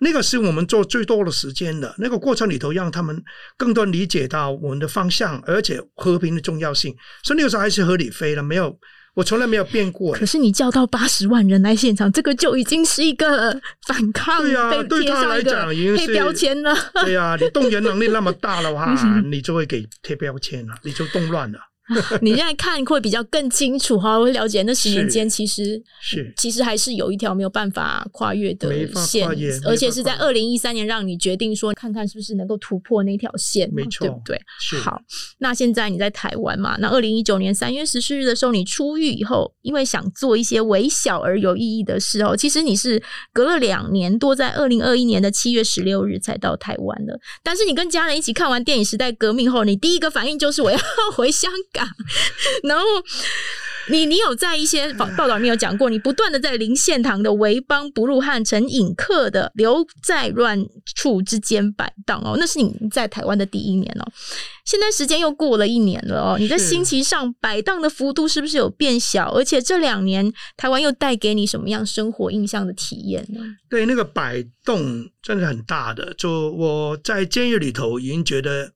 那个是我们做最多的时间的那个过程里头，让他们更多理解到我们的方向，而且和平的重要性。所以那个时候还是合理飞了，没有，我从来没有变过。可是你叫到八十万人来现场，这个就已经是一个反抗，对呀、啊，对他来讲已经是贴标签了。对呀、啊，你动员能力那么大的话，(laughs) 你就会给贴标签了，你就动乱了。(laughs) 你现在看会比较更清楚哈，我会了解那十年间其实是其实还是有一条没有办法跨越的线，而且是在二零一三年让你决定说看看是不是能够突破那条线，没错，对不对？好，那现在你在台湾嘛？那二零一九年三月十四日的时候，你出狱以后，因为想做一些微小而有意义的事哦，其实你是隔了两年多，在二零二一年的七月十六日才到台湾的。但是你跟家人一起看完电影《时代革命》后，你第一个反应就是我要回香港。(laughs) 然后你你有在一些报报道里面有讲过，你不断的在林献堂的为邦不入汉、城隐客的留在乱处之间摆荡哦，那是你在台湾的第一年哦。现在时间又过了一年了哦，你在心情上摆荡的幅度是不是有变小？而且这两年台湾又带给你什么样生活印象的体验呢？对，那个摆动真的很大的。就我在监狱里头已经觉得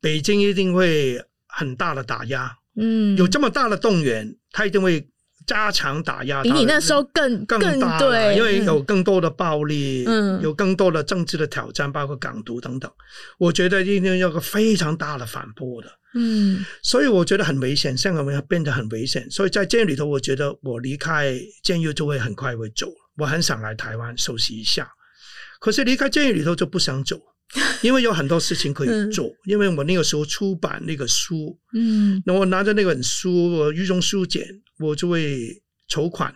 北京一定会很大的打压。嗯，有这么大的动员，他一定会加强打压，比你那时候更更大，对，因为有更多的暴力，嗯，有更多的政治的挑战，包括港独等等。我觉得一定要有个非常大的反扑的，嗯，所以我觉得很危险，香港会变得很危险。所以在监狱里头，我觉得我离开监狱就会很快会走，我很想来台湾休息一下。可是离开监狱里头就不想走。(laughs) 因为有很多事情可以做，嗯、因为我那个时候出版那个书，嗯，那我拿着那本书，我狱中书简，我就会筹款，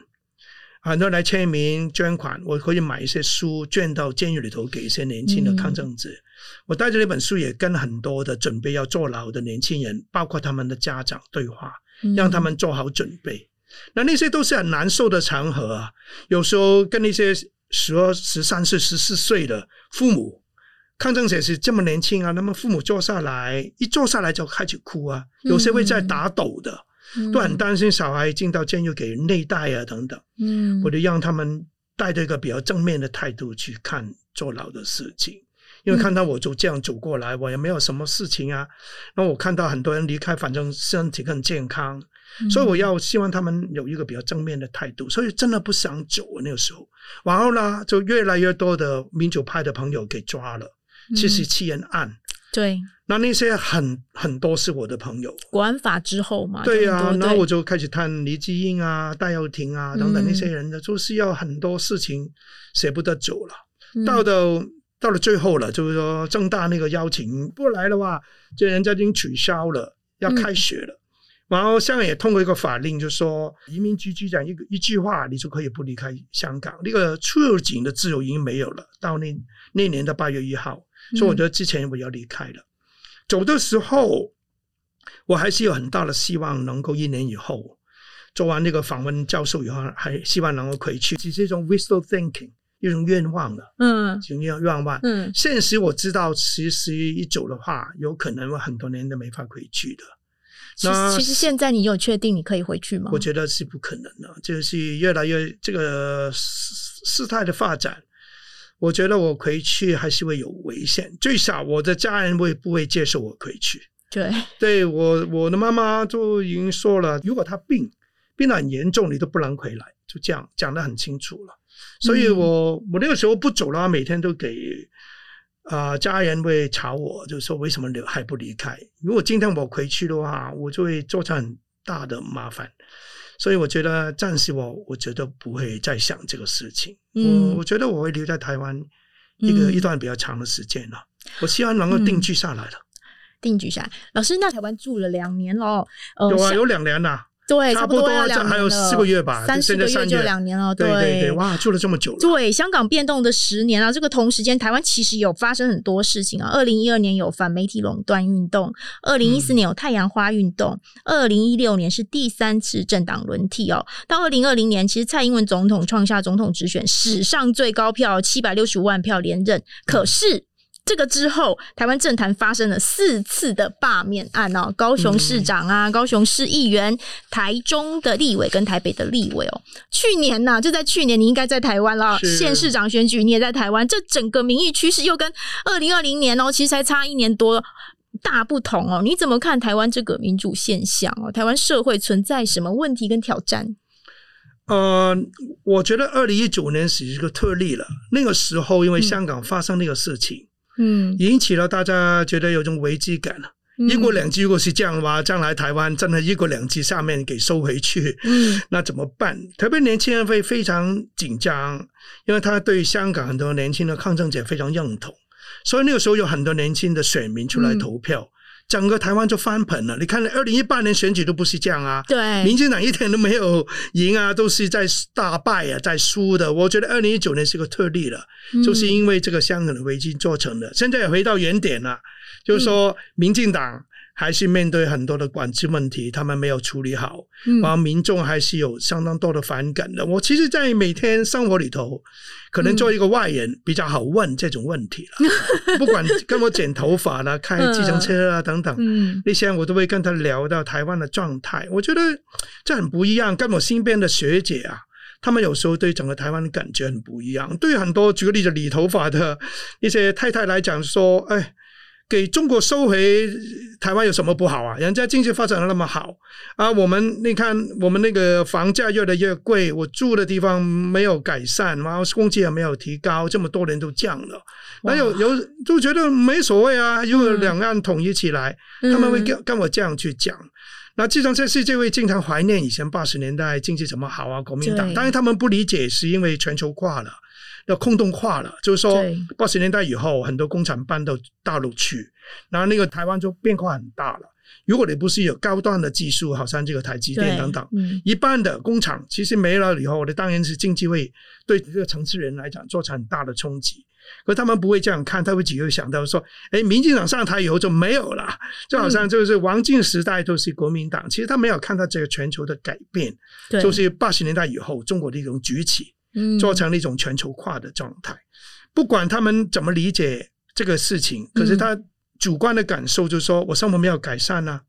很多人来签名捐款，我可以买一些书捐到监狱里头给一些年轻的抗争者。嗯、我带着那本书也跟很多的准备要坐牢的年轻人，包括他们的家长对话，让他们做好准备。嗯、那那些都是很难受的场合啊，有时候跟那些十二、十三岁、十四岁的父母。抗争者是这么年轻啊，那么父母坐下来，一坐下来就开始哭啊，有些会在打抖的，嗯、都很担心小孩进到监狱给人虐待啊等等。嗯，我就让他们带着一个比较正面的态度去看坐牢的事情，因为看到我就这样走过来，我也没有什么事情啊。那我看到很多人离开，反正身体更健康，嗯、所以我要希望他们有一个比较正面的态度。所以真的不想走啊，那个时候，然后呢，就越来越多的民主派的朋友给抓了。七十七人案，嗯、对，那那些很很多是我的朋友。国安法之后嘛，对呀、啊，然后我就开始探黎智英啊、戴耀廷啊等等那些人的，就是要很多事情舍不得走了。嗯、到的到了最后了，就是说正大那个邀请不来的话，就人家已经取消了，要开学了。嗯、然后香港也通过一个法令，就是说移民局局长一个一句话，你就可以不离开香港。那个出入境的自由已经没有了。到那那年的八月一号。所以我觉得之前我要离开了，嗯、走的时候我还是有很大的希望能够一年以后做完那个访问教授以后，还希望能够回去，只是一种 wishful thinking，一种愿望了。嗯，一种愿愿望。嗯，现实我知道，其实一走的话，有可能我很多年都没法回去的。那其实现在你有确定你可以回去吗？我觉得是不可能的，就是越来越这个事事态的发展。我觉得我回去还是会有危险，最少我的家人会不会接受我回去？对，对我我的妈妈就已经说了，如果她病病得很严重，你都不能回来，就这样讲得很清楚了。所以我、嗯、我那个时候不走了，每天都给啊、呃、家人会吵我，就说为什么留还不离开？如果今天我回去的话，我就会造成很大的麻烦。所以我觉得暂时我我觉得不会再想这个事情。嗯，我我觉得我会留在台湾一个、嗯、一段比较长的时间了。我希望能够定居下来了。定居下来，老师，那台湾住了两年喽。呃、有啊，有两年了。对，差不多要两还有四个月吧，三四个月就两年了。对对对，哇，住了这么久了。对，香港变动的十年啊，这个同时间，台湾其实有发生很多事情啊。二零一二年有反媒体垄断运动，二零一四年有太阳花运动，二零一六年是第三次政党轮替哦。到二零二零年，其实蔡英文总统创下总统直选史上最高票七百六十五万票连任，可是。这个之后，台湾政坛发生了四次的罢免案哦，高雄市长啊，嗯、高雄市议员，台中的立委跟台北的立委哦。去年呐、啊，就在去年，你应该在台湾了。县市长选举你也在台湾，这整个民意趋势又跟二零二零年哦，其实才差一年多大不同哦。你怎么看台湾这个民主现象哦？台湾社会存在什么问题跟挑战？呃，我觉得二零一九年是一个特例了。那个时候，因为香港发生那个事情。嗯嗯，引起了大家觉得有种危机感了。嗯、一国两制如果是这样的话，将来台湾真的一国两制下面给收回去，嗯，那怎么办？特别年轻人会非常紧张，因为他对香港很多年轻的抗争者非常认同，所以那个时候有很多年轻的选民出来投票。嗯整个台湾就翻盆了。你看，二零一八年选举都不是这样啊。对，民进党一天都没有赢啊，都是在大败啊，在输的。我觉得二零一九年是个特例了，嗯、就是因为这个香港的危机做成的。现在也回到原点了，就是说民进党。还是面对很多的管制问题，他们没有处理好，然后民众还是有相当多的反感的。我其实，在每天生活里头，可能做一个外人比较好问这种问题了。(laughs) 不管跟我剪头发啦、开计程车啊等等，那些我都会跟他聊到台湾的状态。我觉得这很不一样。跟我身边的学姐啊，他们有时候对整个台湾的感觉很不一样。对很多举个例子，理头发的一些太太来讲说，哎。给中国收回台湾有什么不好啊？人家经济发展的那么好啊！我们你看，我们那个房价越来越贵，我住的地方没有改善，然后工资也没有提高，这么多年都降了。那有有就觉得没所谓啊，如果两岸统一起来，嗯、他们会跟跟我这样去讲。那计程车司机会经常怀念以前八十年代经济怎么好啊？国民党，当然他们不理解，是因为全球化了。要空洞化了，就是说八十年代以后，很多工厂搬到大陆去，然后那个台湾就变化很大了。如果你不是有高端的技术，好像这个台积电等等，嗯、一般的工厂其实没了以后，你当然是经济会对这个城市人来讲造成很大的冲击。可是他们不会这样看，他会只会想到说：哎，民进党上台以后就没有了，就好像就是王进时代都是国民党，嗯、其实他没有看到这个全球的改变，就是八十年代以后中国的一种崛起。做成了一种全球化的状态，不管他们怎么理解这个事情，可是他主观的感受就是说，我生活没有改善啊，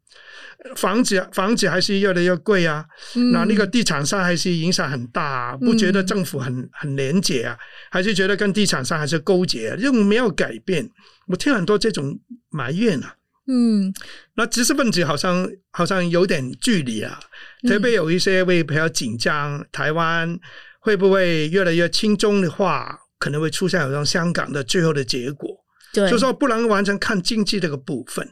房子房子还是越来越贵啊，那那个。地产商还是影响很大啊，不觉得政府很很廉洁啊，还是觉得跟地产商还是勾结啊，这种没有改变，我听很多这种埋怨啊，嗯，那知识分子好像好像有点距离啊，特别有一些会比较紧张台湾。会不会越来越轻中的话，可能会出现好像香港的最后的结果？对，就说不能完全看经济这个部分，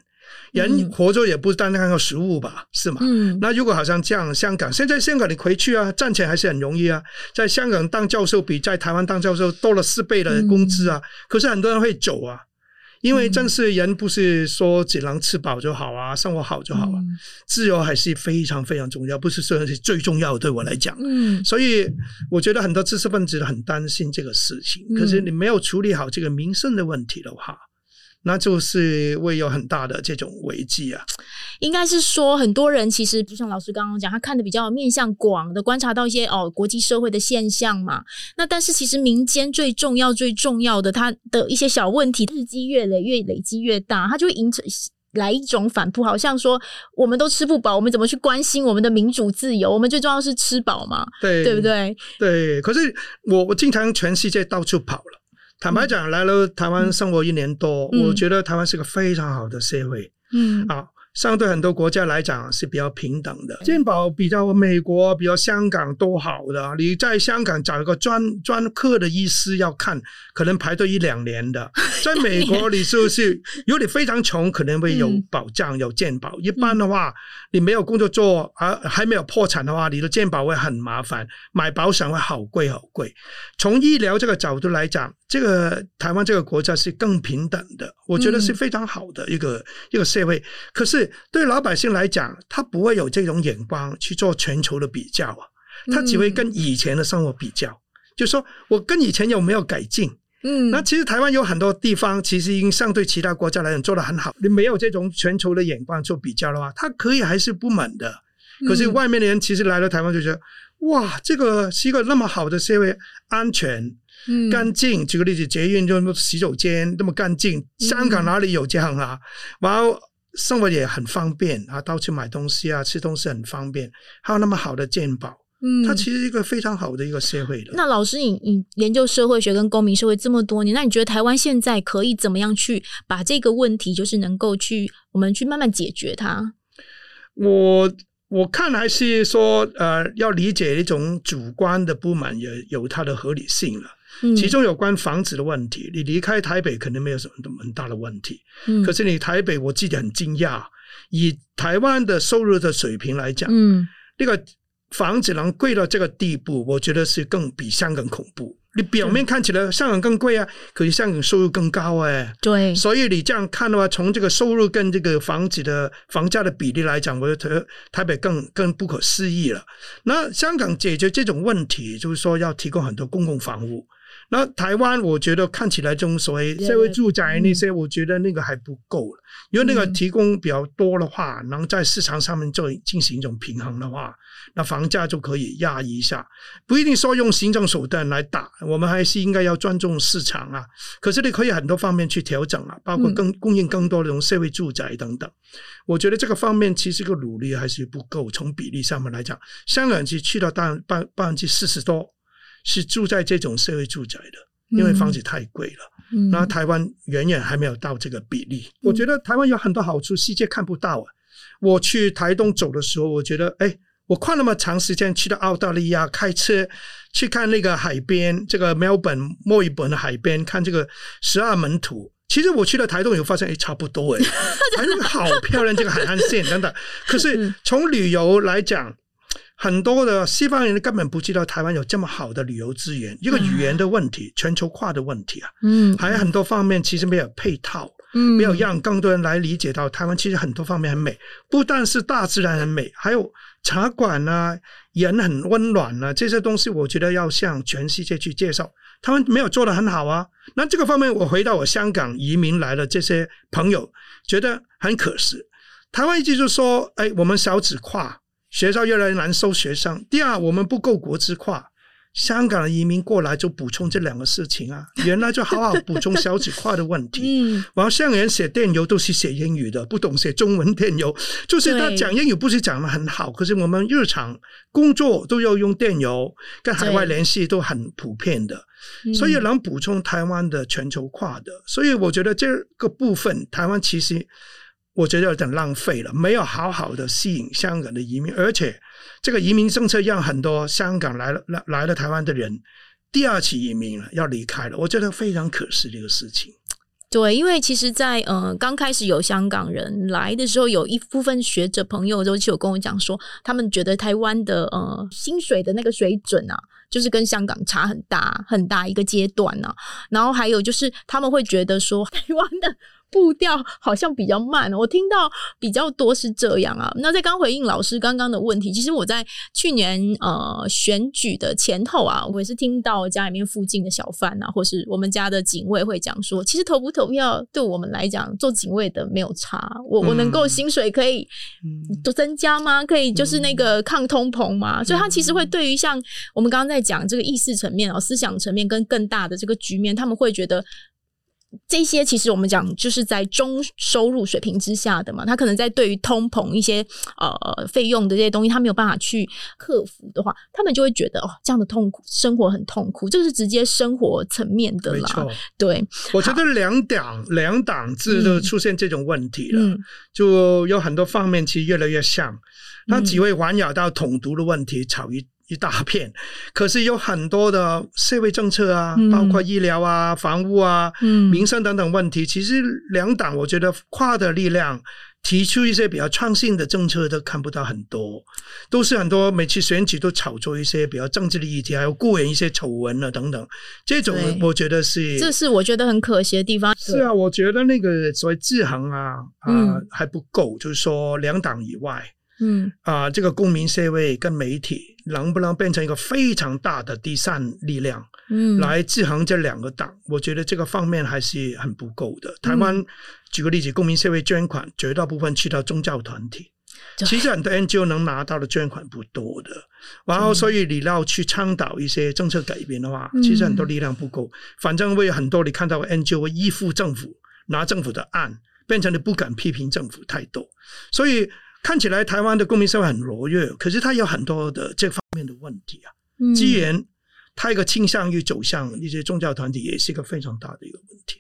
人活着也不单单靠食物吧，是吗？嗯，那如果好像这样，香港现在香港你回去啊，赚钱还是很容易啊，在香港当教授比在台湾当教授多了四倍的工资啊，嗯、可是很多人会走啊。因为正是人不是说只能吃饱就好啊，生活好就好啊，嗯、自由还是非常非常重要，不是说是最重要的。对我来讲，嗯，所以我觉得很多知识分子很担心这个事情。可是你没有处理好这个民生的问题的话。那就是会有很大的这种危机啊！应该是说，很多人其实就像老师刚刚讲，他看的比较面向广的，观察到一些哦国际社会的现象嘛。那但是其实民间最重要、最重要的，他的一些小问题日积月累，越累积越大，它就会引起来一种反扑，好像说我们都吃不饱，我们怎么去关心我们的民主自由？我们最重要是吃饱嘛，对对不对？对。可是我我经常全世界到处跑了。坦白讲，来了台湾生活一年多，嗯、我觉得台湾是个非常好的社会。嗯，啊。相对很多国家来讲是比较平等的，健保比较美国、比较香港都好的。你在香港找一个专专科的医师要看，可能排队一两年的。(laughs) 在美国，你就是如果你非常穷，可能会有保障、有健保。一般的话，你没有工作做，而还没有破产的话，你的健保会很麻烦，买保险会好贵好贵。从医疗这个角度来讲，这个台湾这个国家是更平等的，我觉得是非常好的一个一个社会。可是。是对老百姓来讲，他不会有这种眼光去做全球的比较啊，他只会跟以前的生活比较，嗯、就说我跟以前有没有改进？嗯，那其实台湾有很多地方，其实已经相对其他国家来讲做得很好。你没有这种全球的眼光做比较的话，他可以还是不满的。可是外面的人其实来了台湾就觉得，哇，这个是一个那么好的社会，安全、干净。举个例子，捷运就洗手间那么干净，香港哪里有这样啊？然后生活也很方便啊，到处买东西啊，吃东西很方便，还有那么好的健保。嗯，它其实是一个非常好的一个社会的。那老师你，你你研究社会学跟公民社会这么多年，那你觉得台湾现在可以怎么样去把这个问题，就是能够去我们去慢慢解决它？我我看还是说，呃，要理解一种主观的不满，也有它的合理性了。嗯，其中有关房子的问题，你离开台北可能没有什么很大的问题。嗯，可是你台北，我记得很惊讶，以台湾的收入的水平来讲，嗯，那个。房子能贵到这个地步，我觉得是更比香港恐怖。你表面看起来香港更贵啊，可是香港收入更高哎。对，所以你这样看的话，从这个收入跟这个房子的房价的比例来讲，我觉得台北更更不可思议了。那香港解决这种问题，就是说要提供很多公共房屋。那台湾，我觉得看起来这种所谓社会住宅那些，我觉得那个还不够了。因为那个提供比较多的话，能在市场上面做进行一种平衡的话，那房价就可以压一下。不一定说用行政手段来打，我们还是应该要尊重市场啊。可是你可以很多方面去调整啊，包括更供应更多的这种社会住宅等等。我觉得这个方面其实个努力还是不够。从比例上面来讲，香港其实去到大半百分之四十多。是住在这种社会住宅的，因为房子太贵了。嗯，然后台湾远远还没有到这个比例。嗯，我觉得台湾有很多好处，世界看不到啊。我去台东走的时候，我觉得，哎，我跨那么长时间去到澳大利亚，开车去看那个海边，这个墨尔本、墨尔本的海边，看这个十二门徒。其实我去了台东，以后发现，哎，差不多哎，(laughs) 反正好漂亮，这个海岸线等等。可是从旅游来讲。很多的西方人根本不知道台湾有这么好的旅游资源，一个语言的问题，全球化的问题啊，嗯，还有很多方面其实没有配套，嗯，没有让更多人来理解到台湾其实很多方面很美，不但是大自然很美，还有茶馆啊，人很温暖啊，这些东西我觉得要向全世界去介绍，他们没有做得很好啊。那这个方面，我回到我香港移民来的这些朋友，觉得很可惜。台湾一直就说，哎，我们少子化。学校越来越难收学生。第二，我们不够国际化。香港的移民过来就补充这两个事情啊，(laughs) 原来就好好补充小子化的问题。嗯，然后香港人写电邮都是写英语的，不懂写中文电邮，就是他讲英语不是讲的很好，可是我们日常工作都要用电邮，跟海外联系都很普遍的，所以能补充台湾的全球化的。所以我觉得这个部分，台湾其实。我觉得有点浪费了，没有好好的吸引香港的移民，而且这个移民政策让很多香港来了来来了台湾的人第二次移民了，要离开了，我觉得非常可惜这个事情。对，因为其实在，在呃刚开始有香港人来的时候，有一部分学者朋友都有跟我讲说，他们觉得台湾的呃薪水的那个水准啊，就是跟香港差很大很大一个阶段呢、啊。然后还有就是他们会觉得说，(laughs) 台湾的。步调好像比较慢，我听到比较多是这样啊。那在刚回应老师刚刚的问题，其实我在去年呃选举的前头啊，我也是听到家里面附近的小贩啊，或是我们家的警卫会讲说，其实投不投票对我们来讲，做警卫的没有差。我我能够薪水可以多增加吗？可以就是那个抗通膨吗？所以他其实会对于像我们刚刚在讲这个意识层面啊、思想层面跟更大的这个局面，他们会觉得。这些其实我们讲就是在中收入水平之下的嘛，他可能在对于通膨一些呃费用的这些东西，他没有办法去克服的话，他们就会觉得哦，这样的痛苦生活很痛苦，这个是直接生活层面的啦。对，我觉得两党两党制都出现这种问题了，嗯，就有很多方面其实越来越像，那只会环绕到统独的问题，吵一。一大片，可是有很多的社会政策啊，嗯、包括医疗啊、房屋啊、嗯、民生等等问题。其实两党我觉得跨的力量提出一些比较创新的政策都看不到很多，都是很多每次选举都炒作一些比较政治的议题，还有雇员一些丑闻啊等等，这种我觉得是，这是我觉得很可惜的地方。是啊，我觉得那个所谓制衡啊啊、呃嗯、还不够，就是说两党以外，嗯。啊、呃，这个公民社会跟媒体能不能变成一个非常大的第三力量？嗯，来制衡这两个党，我觉得这个方面还是很不够的。台湾、嗯、举个例子，公民社会捐款绝大部分去到宗教团体，其实很多 NGO 能拿到的捐款不多的。然后，所以你要去倡导一些政策改变的话，其实很多力量不够。反正会有很多你看到 NGO 依附政府，拿政府的案，变成你不敢批评政府太多。所以看起来台湾的公民社会很活跃，可是它有很多的这方面的问题啊。既然它一个倾向于走向一些宗教团体，也是一个非常大的一个问题。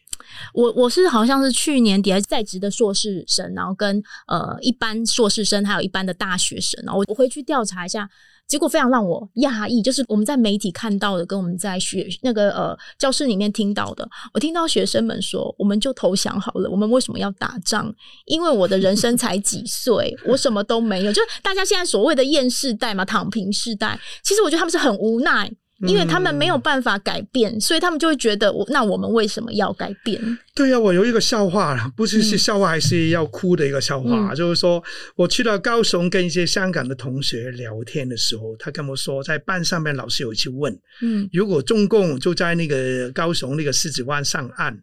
我我是好像是去年底还在职的硕士生，然后跟呃一般硕士生还有一般的大学生，然后我回去调查一下，结果非常让我讶异，就是我们在媒体看到的，跟我们在学那个呃教室里面听到的，我听到学生们说，我们就投降好了，我们为什么要打仗？因为我的人生才几岁，(laughs) 我什么都没有，就是大家现在所谓的厌世代嘛，躺平世代，其实我觉得他们是很无奈。因为他们没有办法改变，嗯、所以他们就会觉得我，那我们为什么要改变？对呀、啊，我有一个笑话，不是是笑话，还是要哭的一个笑话。嗯、就是说我去到高雄跟一些香港的同学聊天的时候，他跟我说，在班上面老师有去问，嗯，如果中共就在那个高雄那个狮子湾上岸，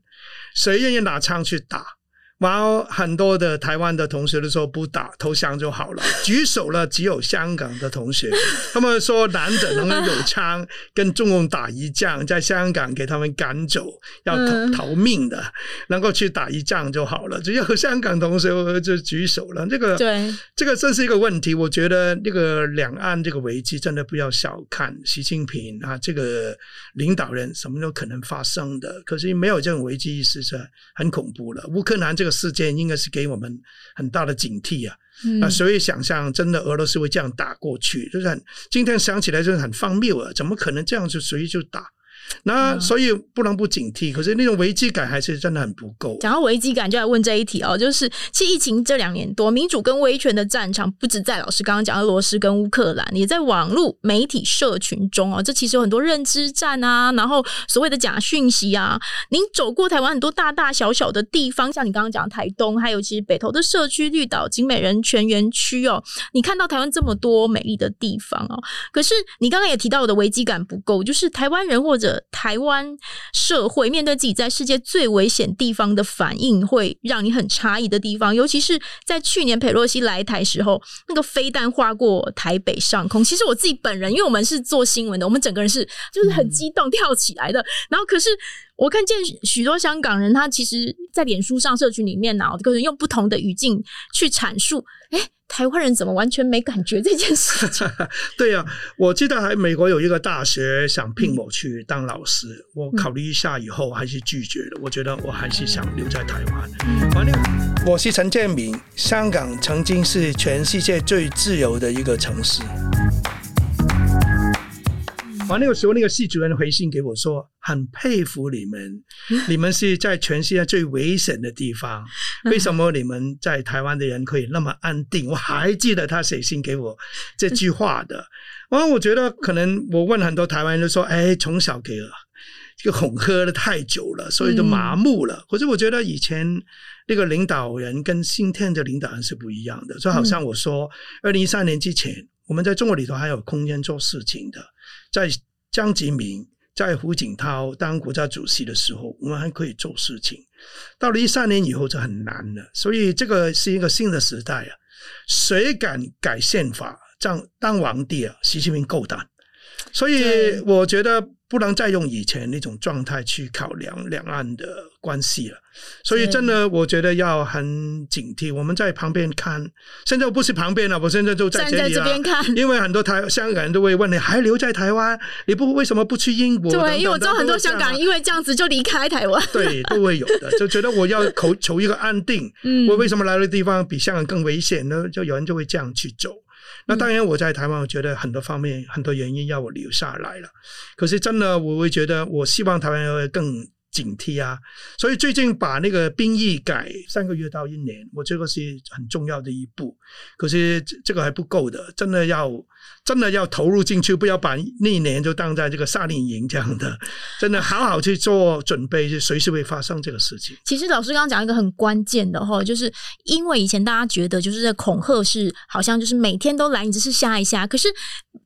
谁愿意拿枪去打？然后很多的台湾的同学都说不打，投降就好了。(laughs) 举手了，只有香港的同学，他们说难得能够有枪跟中共打一仗，在香港给他们赶走，要逃逃命的，能够去打一仗就好了。只有香港同学就举手了。这个对，这个这是一个问题。我觉得这个两岸这个危机真的不要小看习近平啊，这个领导人什么都可能发生的。可是没有这种危机意识是很恐怖的。乌克兰这个。事件应该是给我们很大的警惕啊！啊，所以想象真的俄罗斯会这样打过去，就是很今天想起来就是很荒谬啊！怎么可能这样就随意就打？那所以不能不警惕，可是那种危机感还是真的很不够。讲到危机感，就来问这一题哦，就是其实疫情这两年多，民主跟威权的战场不止在老师刚刚讲俄罗斯跟乌克兰，也在网络媒体社群中哦。这其实有很多认知战啊，然后所谓的假讯息啊。您走过台湾很多大大小小的地方，像你刚刚讲台东，还有其实北投的社区绿岛景美人权园区哦，你看到台湾这么多美丽的地方哦，可是你刚刚也提到我的危机感不够，就是台湾人或者台湾社会面对自己在世界最危险地方的反应，会让你很诧异的地方，尤其是在去年佩洛西来台时候，那个飞弹划过台北上空。其实我自己本人，因为我们是做新闻的，我们整个人是就是很激动跳起来的。嗯、然后，可是我看见许多香港人，他其实在脸书上社群里面呢，可能用不同的语境去阐述，诶台湾人怎么完全没感觉这件事情？(laughs) 对呀、啊，我记得还美国有一个大学想聘我去当老师，嗯、我考虑一下以后还是拒绝了。我觉得我还是想留在台湾。完了，我是陈建明，香港曾经是全世界最自由的一个城市。完那个时候，那个系主任回信给我说，很佩服你们，你们是在全世界最危险的地方，为什么你们在台湾的人可以那么安定？我还记得他写信给我这句话的。完，我觉得可能我问很多台湾人都说，哎，从小给了这个哄喝了太久了，所以就麻木了。可是我觉得以前那个领导人跟今天的领导人是不一样的，就好像我说，二零一三年之前，我们在中国里头还有空间做事情的。在江泽民、在胡锦涛当国家主席的时候，我们还可以做事情。到了一三年以后就很难了，所以这个是一个新的时代啊！谁敢改宪法、当当皇帝啊？习近平够胆。所以我觉得。不能再用以前那种状态去考量两岸的关系了，所以真的我觉得要很警惕。我们在旁边看，现在不是旁边了，我现在就在这里了。站在这边看，因为很多台香港人都会问你，还留在台湾？你不为什么不去英国？对，因为我知道很多香港人因为这样子就离开台湾。对，都会有的，就觉得我要求求一个安定。嗯，我为什么来的地方比香港更危险呢？就有人就会这样去走。那当然，我在台湾，我觉得很多方面、很多原因要我留下来了。可是真的，我会觉得，我希望台湾会更警惕啊。所以最近把那个兵役改三个月到一年，我觉得是很重要的一步。可是这个还不够的，真的要真的要投入进去，不要把那一年就当在这个夏令营这样的，真的好好去做准备，就随时会发生这个事情。其实老师刚刚讲一个很关键的哈，就是因为以前大家觉得就是在恐吓是好像就是每天都来，你只是吓一吓，可是。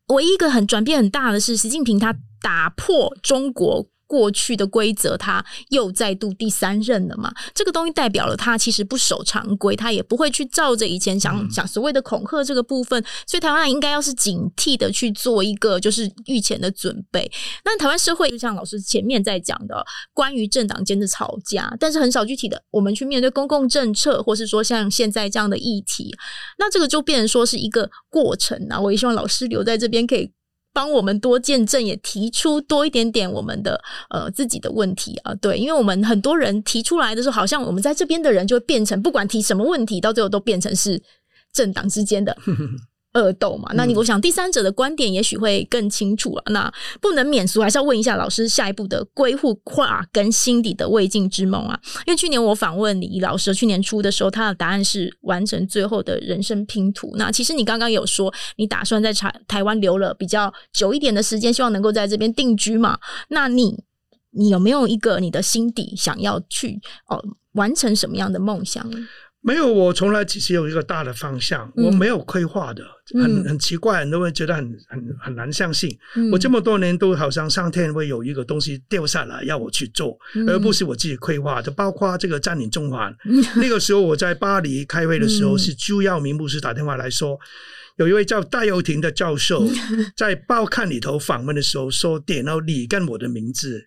唯一一个很转变很大的是，习近平他打破中国过去的规则，他又再度第三任了嘛？这个东西代表了他其实不守常规，他也不会去照着以前想想所谓的恐吓这个部分，所以台湾人应该要是警惕的去做一个就是御前的准备。那台湾社会就像老师前面在讲的，关于政党间的吵架，但是很少具体的我们去面对公共政策，或是说像现在这样的议题，那这个就变成说是一个过程啊。我也希望老师留在这边可以。帮我们多见证，也提出多一点点我们的呃自己的问题啊，对，因为我们很多人提出来的时候，好像我们在这边的人就会变成，不管提什么问题，到最后都变成是政党之间的。(laughs) 恶斗嘛，那你我想第三者的观点也许会更清楚了。那不能免俗，还是要问一下老师下一步的归户跨跟心底的未尽之梦啊。因为去年我访问李老师，去年初的时候，他的答案是完成最后的人生拼图。那其实你刚刚有说，你打算在台台湾留了比较久一点的时间，希望能够在这边定居嘛？那你你有没有一个你的心底想要去哦完成什么样的梦想？没有，我从来只是有一个大的方向，我没有规划的，嗯、很很奇怪，很多人觉得很很很难相信。嗯、我这么多年都好像上天会有一个东西掉下来要我去做，嗯、而不是我自己规划的。包括这个占领中环，(laughs) 嗯、那个时候我在巴黎开会的时候，是朱耀明牧师打电话来说，有一位叫戴佑廷的教授 (laughs) 在报刊里头访问的时候说，点到你跟我的名字，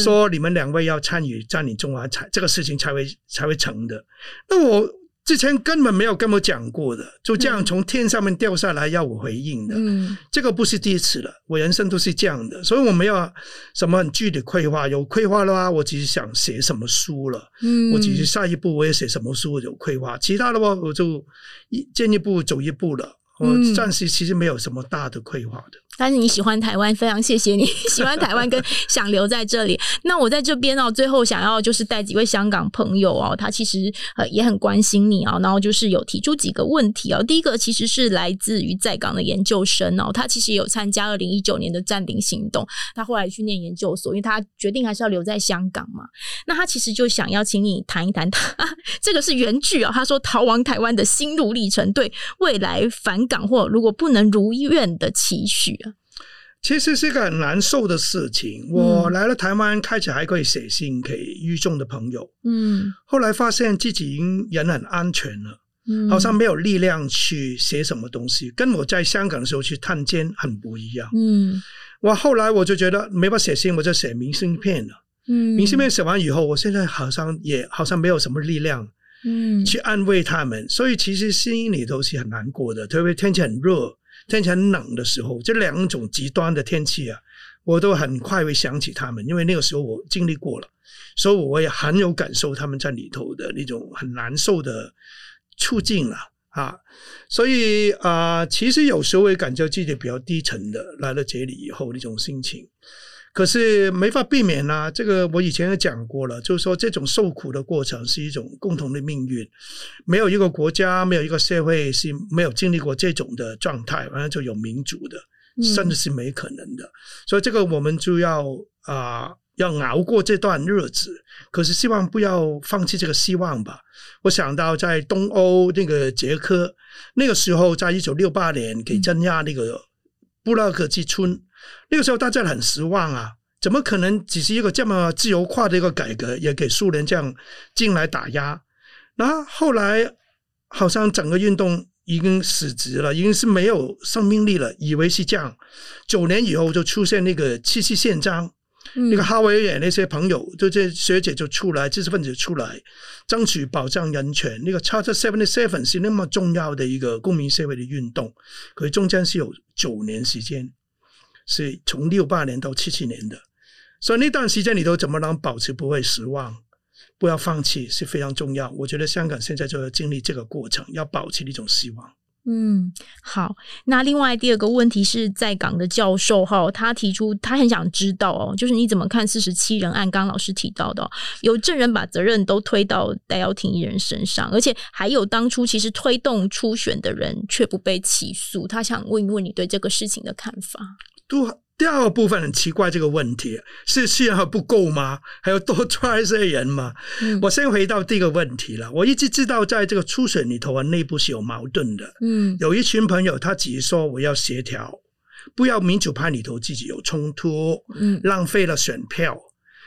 说你们两位要参与占领中环才这个事情才会才会成的。那我。之前根本没有跟我讲过的，就这样从天上面掉下来要我回应的，嗯，这个不是第一次了，我人生都是这样的，所以我没有什么很具体规划。有规划的话，我只是想写什么书了，嗯，我只是下一步我也写什么书有规划，其他的话我就一进一步走一步了，我暂时其实没有什么大的规划的。但是你喜欢台湾，非常谢谢你 (laughs) 喜欢台湾跟想留在这里。那我在这边哦，最后想要就是带几位香港朋友哦，他其实呃也很关心你哦，然后就是有提出几个问题哦。第一个其实是来自于在港的研究生哦，他其实有参加二零一九年的占领行动，他后来去念研究所，因为他决定还是要留在香港嘛。那他其实就想要请你谈一谈他，(laughs) 这个是原句哦，他说逃亡台湾的心路历程，对未来返港或如果不能如愿的期许啊。其实是一个很难受的事情。我来了台湾，开始还可以写信给狱中的朋友。嗯，后来发现自己已经人很安全了，嗯，好像没有力量去写什么东西，跟我在香港的时候去探监很不一样。嗯，我后来我就觉得没法写信，我就写明信片了。嗯，明信片写完以后，我现在好像也好像没有什么力量，嗯，去安慰他们。所以其实心里头是很难过的，特别天气很热。天气很冷的时候，这两种极端的天气啊，我都很快会想起他们，因为那个时候我经历过了，所以我也很有感受他们在里头的那种很难受的处境了啊。所以啊、其实有时候会感觉自己比较低沉的，来了这里以后那种心情。可是没法避免啦，这个我以前也讲过了，就是说这种受苦的过程是一种共同的命运，没有一个国家，没有一个社会是没有经历过这种的状态，完了就有民主的，甚至是没可能的。嗯、所以这个我们就要啊、呃，要熬过这段日子。可是希望不要放弃这个希望吧。我想到在东欧那个捷克，那个时候在一九六八年给镇压那个布拉格之春。那个时候大家很失望啊，怎么可能只是一个这么自由化的一个改革，也给苏联这样进来打压？那后后来好像整个运动已经死寂了，已经是没有生命力了，以为是这样。九年以后就出现那个七七宪章，嗯、那个哈维尔那些朋友，就这学姐就出来，知识分子出来争取保障人权。那个 Charter Seventy Seven 是那么重要的一个公民社会的运动，可是中间是有九年时间。是从六八年到七七年的，所以那段时间里头怎么能保持不会失望，不要放弃是非常重要。我觉得香港现在就要经历这个过程，要保持一种希望。嗯，好。那另外第二个问题是在港的教授哈，他提出他很想知道哦，就是你怎么看四十七人案？刚刚老师提到的，有证人把责任都推到戴耀廷一人身上，而且还有当初其实推动初选的人却不被起诉。他想问一问你对这个事情的看法。都。第二个部分很奇怪，这个问题是信任还不够吗？还要多抓一些人吗？嗯、我先回到第一个问题了。我一直知道，在这个初选里头啊，内部是有矛盾的。嗯，有一群朋友他只是说我要协调，不要民主派里头自己有冲突，嗯，浪费了选票。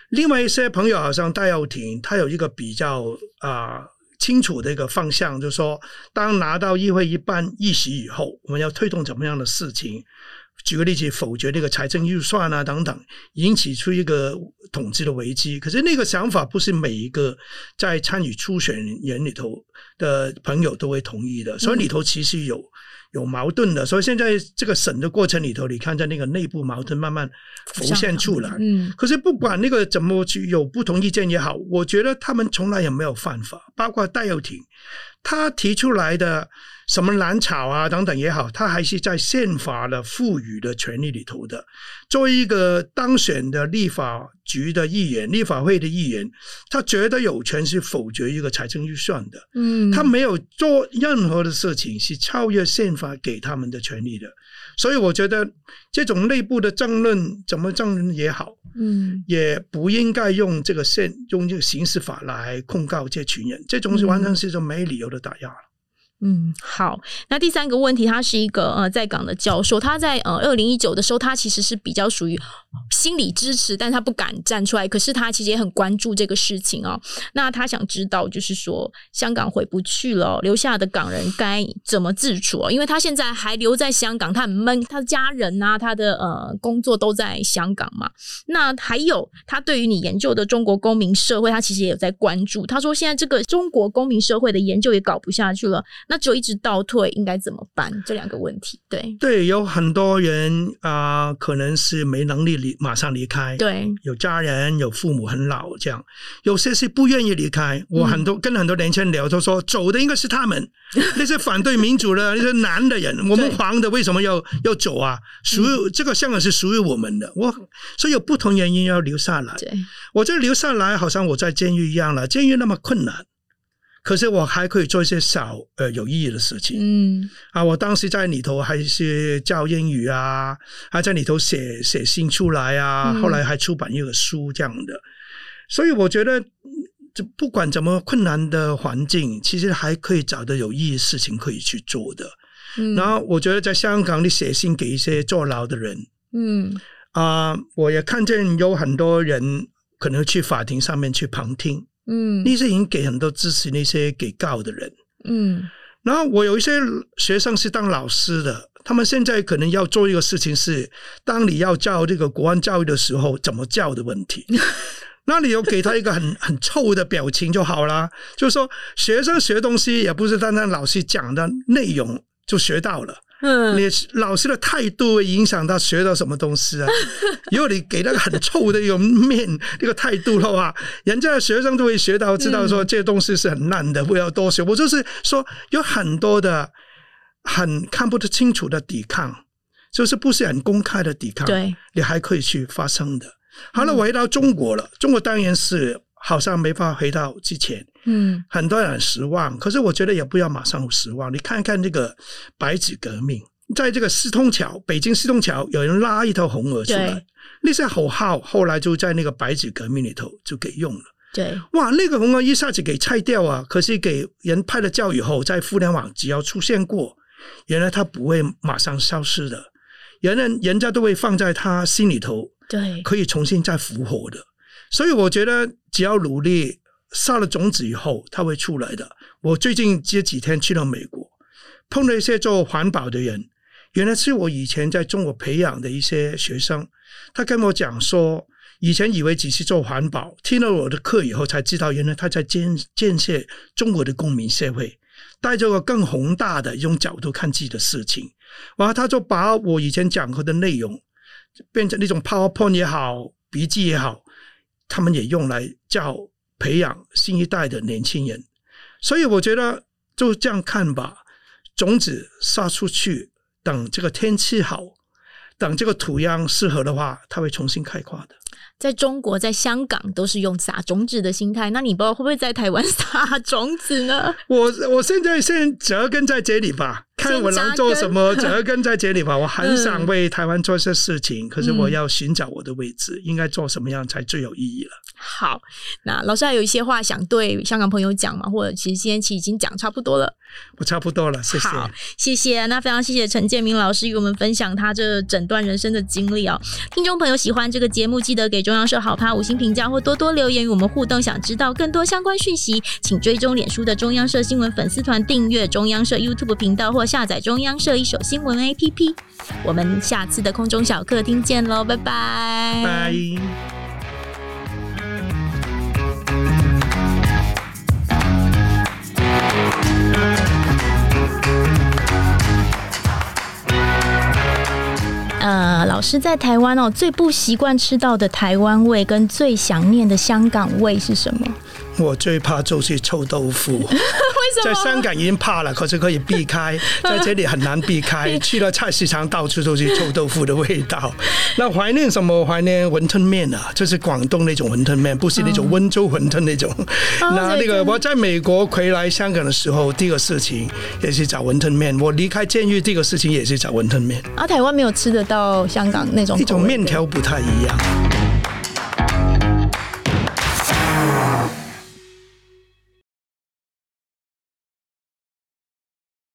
另外一些朋友好像戴耀廷，他有一个比较啊、呃、清楚的一个方向，就是说，当拿到议会一半议席以后，我们要推动怎么样的事情。举个例子，否决那个财政预算啊等等，引起出一个统治的危机。可是那个想法不是每一个在参与初选人里头的朋友都会同意的，所以里头其实有有矛盾的。所以现在这个审的过程里头，你看在那个内部矛盾慢慢浮现出来。嗯，可是不管那个怎么去有不同意见也好，我觉得他们从来也没有犯法，包括戴耀廷，他提出来的。什么蓝草啊等等也好，他还是在宪法的赋予的权利里头的。作为一个当选的立法局的议员、立法会的议员，他觉得有权是否决一个财政预算的。嗯，他没有做任何的事情是超越宪法给他们的权利的。所以我觉得这种内部的争论，怎么争论也好，嗯，也不应该用这个宪用这个刑事法来控告这群人。这种是完全是一种没理由的打压了。嗯，好。那第三个问题，他是一个呃在港的教授，他在呃二零一九的时候，他其实是比较属于心理支持，但他不敢站出来。可是他其实也很关注这个事情哦。那他想知道，就是说香港回不去了，留下的港人该怎么自处？因为他现在还留在香港，他很闷，他的家人呐、啊，他的呃工作都在香港嘛。那还有他对于你研究的中国公民社会，他其实也有在关注。他说现在这个中国公民社会的研究也搞不下去了。那就一直倒退，应该怎么办？这两个问题，对对，有很多人啊、呃，可能是没能力离马上离开，对，有家人，有父母很老，这样，有些是不愿意离开。我很多、嗯、跟很多年轻人聊，都说走的应该是他们，(laughs) 那些反对民主的那些男的人，我们黄的为什么要要走啊？属于、嗯、这个香港是属于我们的，我所以有不同原因要留下来。对，我这留下来，好像我在监狱一样了，监狱那么困难。可是我还可以做一些小呃有意义的事情，嗯。啊，我当时在里头还是教英语啊，还在里头写写信出来啊，后来还出版一个书这样的，所以我觉得，就不管怎么困难的环境，其实还可以找到有意义的事情可以去做的。嗯，然后我觉得在香港，你写信给一些坐牢的人，嗯。啊，我也看见有很多人可能去法庭上面去旁听。嗯，那些已经给很多支持那些给告的人，嗯，然后我有一些学生是当老师的，他们现在可能要做一个事情是，当你要教这个国安教育的时候，怎么教的问题，(laughs) 那你有给他一个很 (laughs) 很臭的表情就好了，就是说学生学东西也不是单单老师讲的内容就学到了。嗯，你老师的态度会影响他学到什么东西啊？(laughs) 如果你给那个很臭的一个面，那个态度的话，人家的学生都会学到，知道说这些东西是很烂的，不要多学。我就是说，有很多的很看不得清楚的抵抗，就是不是很公开的抵抗，对，你还可以去发生的。好了，我回到中国了，中国当然是。好像没法回到之前，嗯，很多人很失望。可是我觉得也不要马上失望。你看看这个白纸革命，在这个四通桥，北京四通桥，有人拉一头红鹅出来，那些口号后来就在那个白纸革命里头就给用了。对，哇，那个红鹅一下子给拆掉啊！可是给人拍了照以后，在互联网只要出现过，原来它不会马上消失的，原来人家都会放在他心里头，对，可以重新再复活的。所以我觉得，只要努力撒了种子以后，它会出来的。我最近这几天去了美国，碰到一些做环保的人，原来是我以前在中国培养的一些学生。他跟我讲说，以前以为只是做环保，听了我的课以后才知道，原来他在建建设中国的公民社会，带着个更宏大的一种角度看自己的事情。然后他就把我以前讲过的内容，变成那种 PowerPoint 也好，笔记也好。他们也用来叫培养新一代的年轻人，所以我觉得就这样看吧。种子撒出去，等这个天气好，等这个土壤适合的话，它会重新开花的。在中国，在香港都是用撒种子的心态，那你不知道会不会在台湾撒种子呢？我我现在先扎根在这里吧。看我能做什么，扎根在这里吧。我很想为台湾做些事情，嗯、(laughs) 可是我要寻找我的位置，应该做什么样才最有意义了。好，那老师还有一些话想对香港朋友讲吗？或者其实今天其实已经讲差不多了。我差不多了，谢谢。好，谢谢。那非常谢谢陈建明老师与我们分享他这整段人生的经历哦。听众朋友喜欢这个节目，记得给中央社好 POD 五星评价或多多留言与我们互动。想知道更多相关讯息，请追踪脸书的中央社新闻粉丝团，订阅中央社 YouTube 频道或下载中央社一手新闻 APP。我们下次的空中小客厅见喽，拜拜。拜。呃，老师在台湾哦，最不习惯吃到的台湾味跟最想念的香港味是什么？我最怕就是臭豆腐。(laughs) 为什么？在香港已经怕了，可是可以避开，(laughs) 在这里很难避开。(laughs) 去了菜市场，到处都是臭豆腐的味道。那怀念什么？怀念馄饨面啊，就是广东那种馄饨面，不是那种温州馄饨那种。哦、那那个我在美国回来香港的时候，第一个事情也是找馄饨面。我离开监狱，第一个事情也是找馄饨面。啊，台湾没有吃得到香港那种，一种面条不太一样。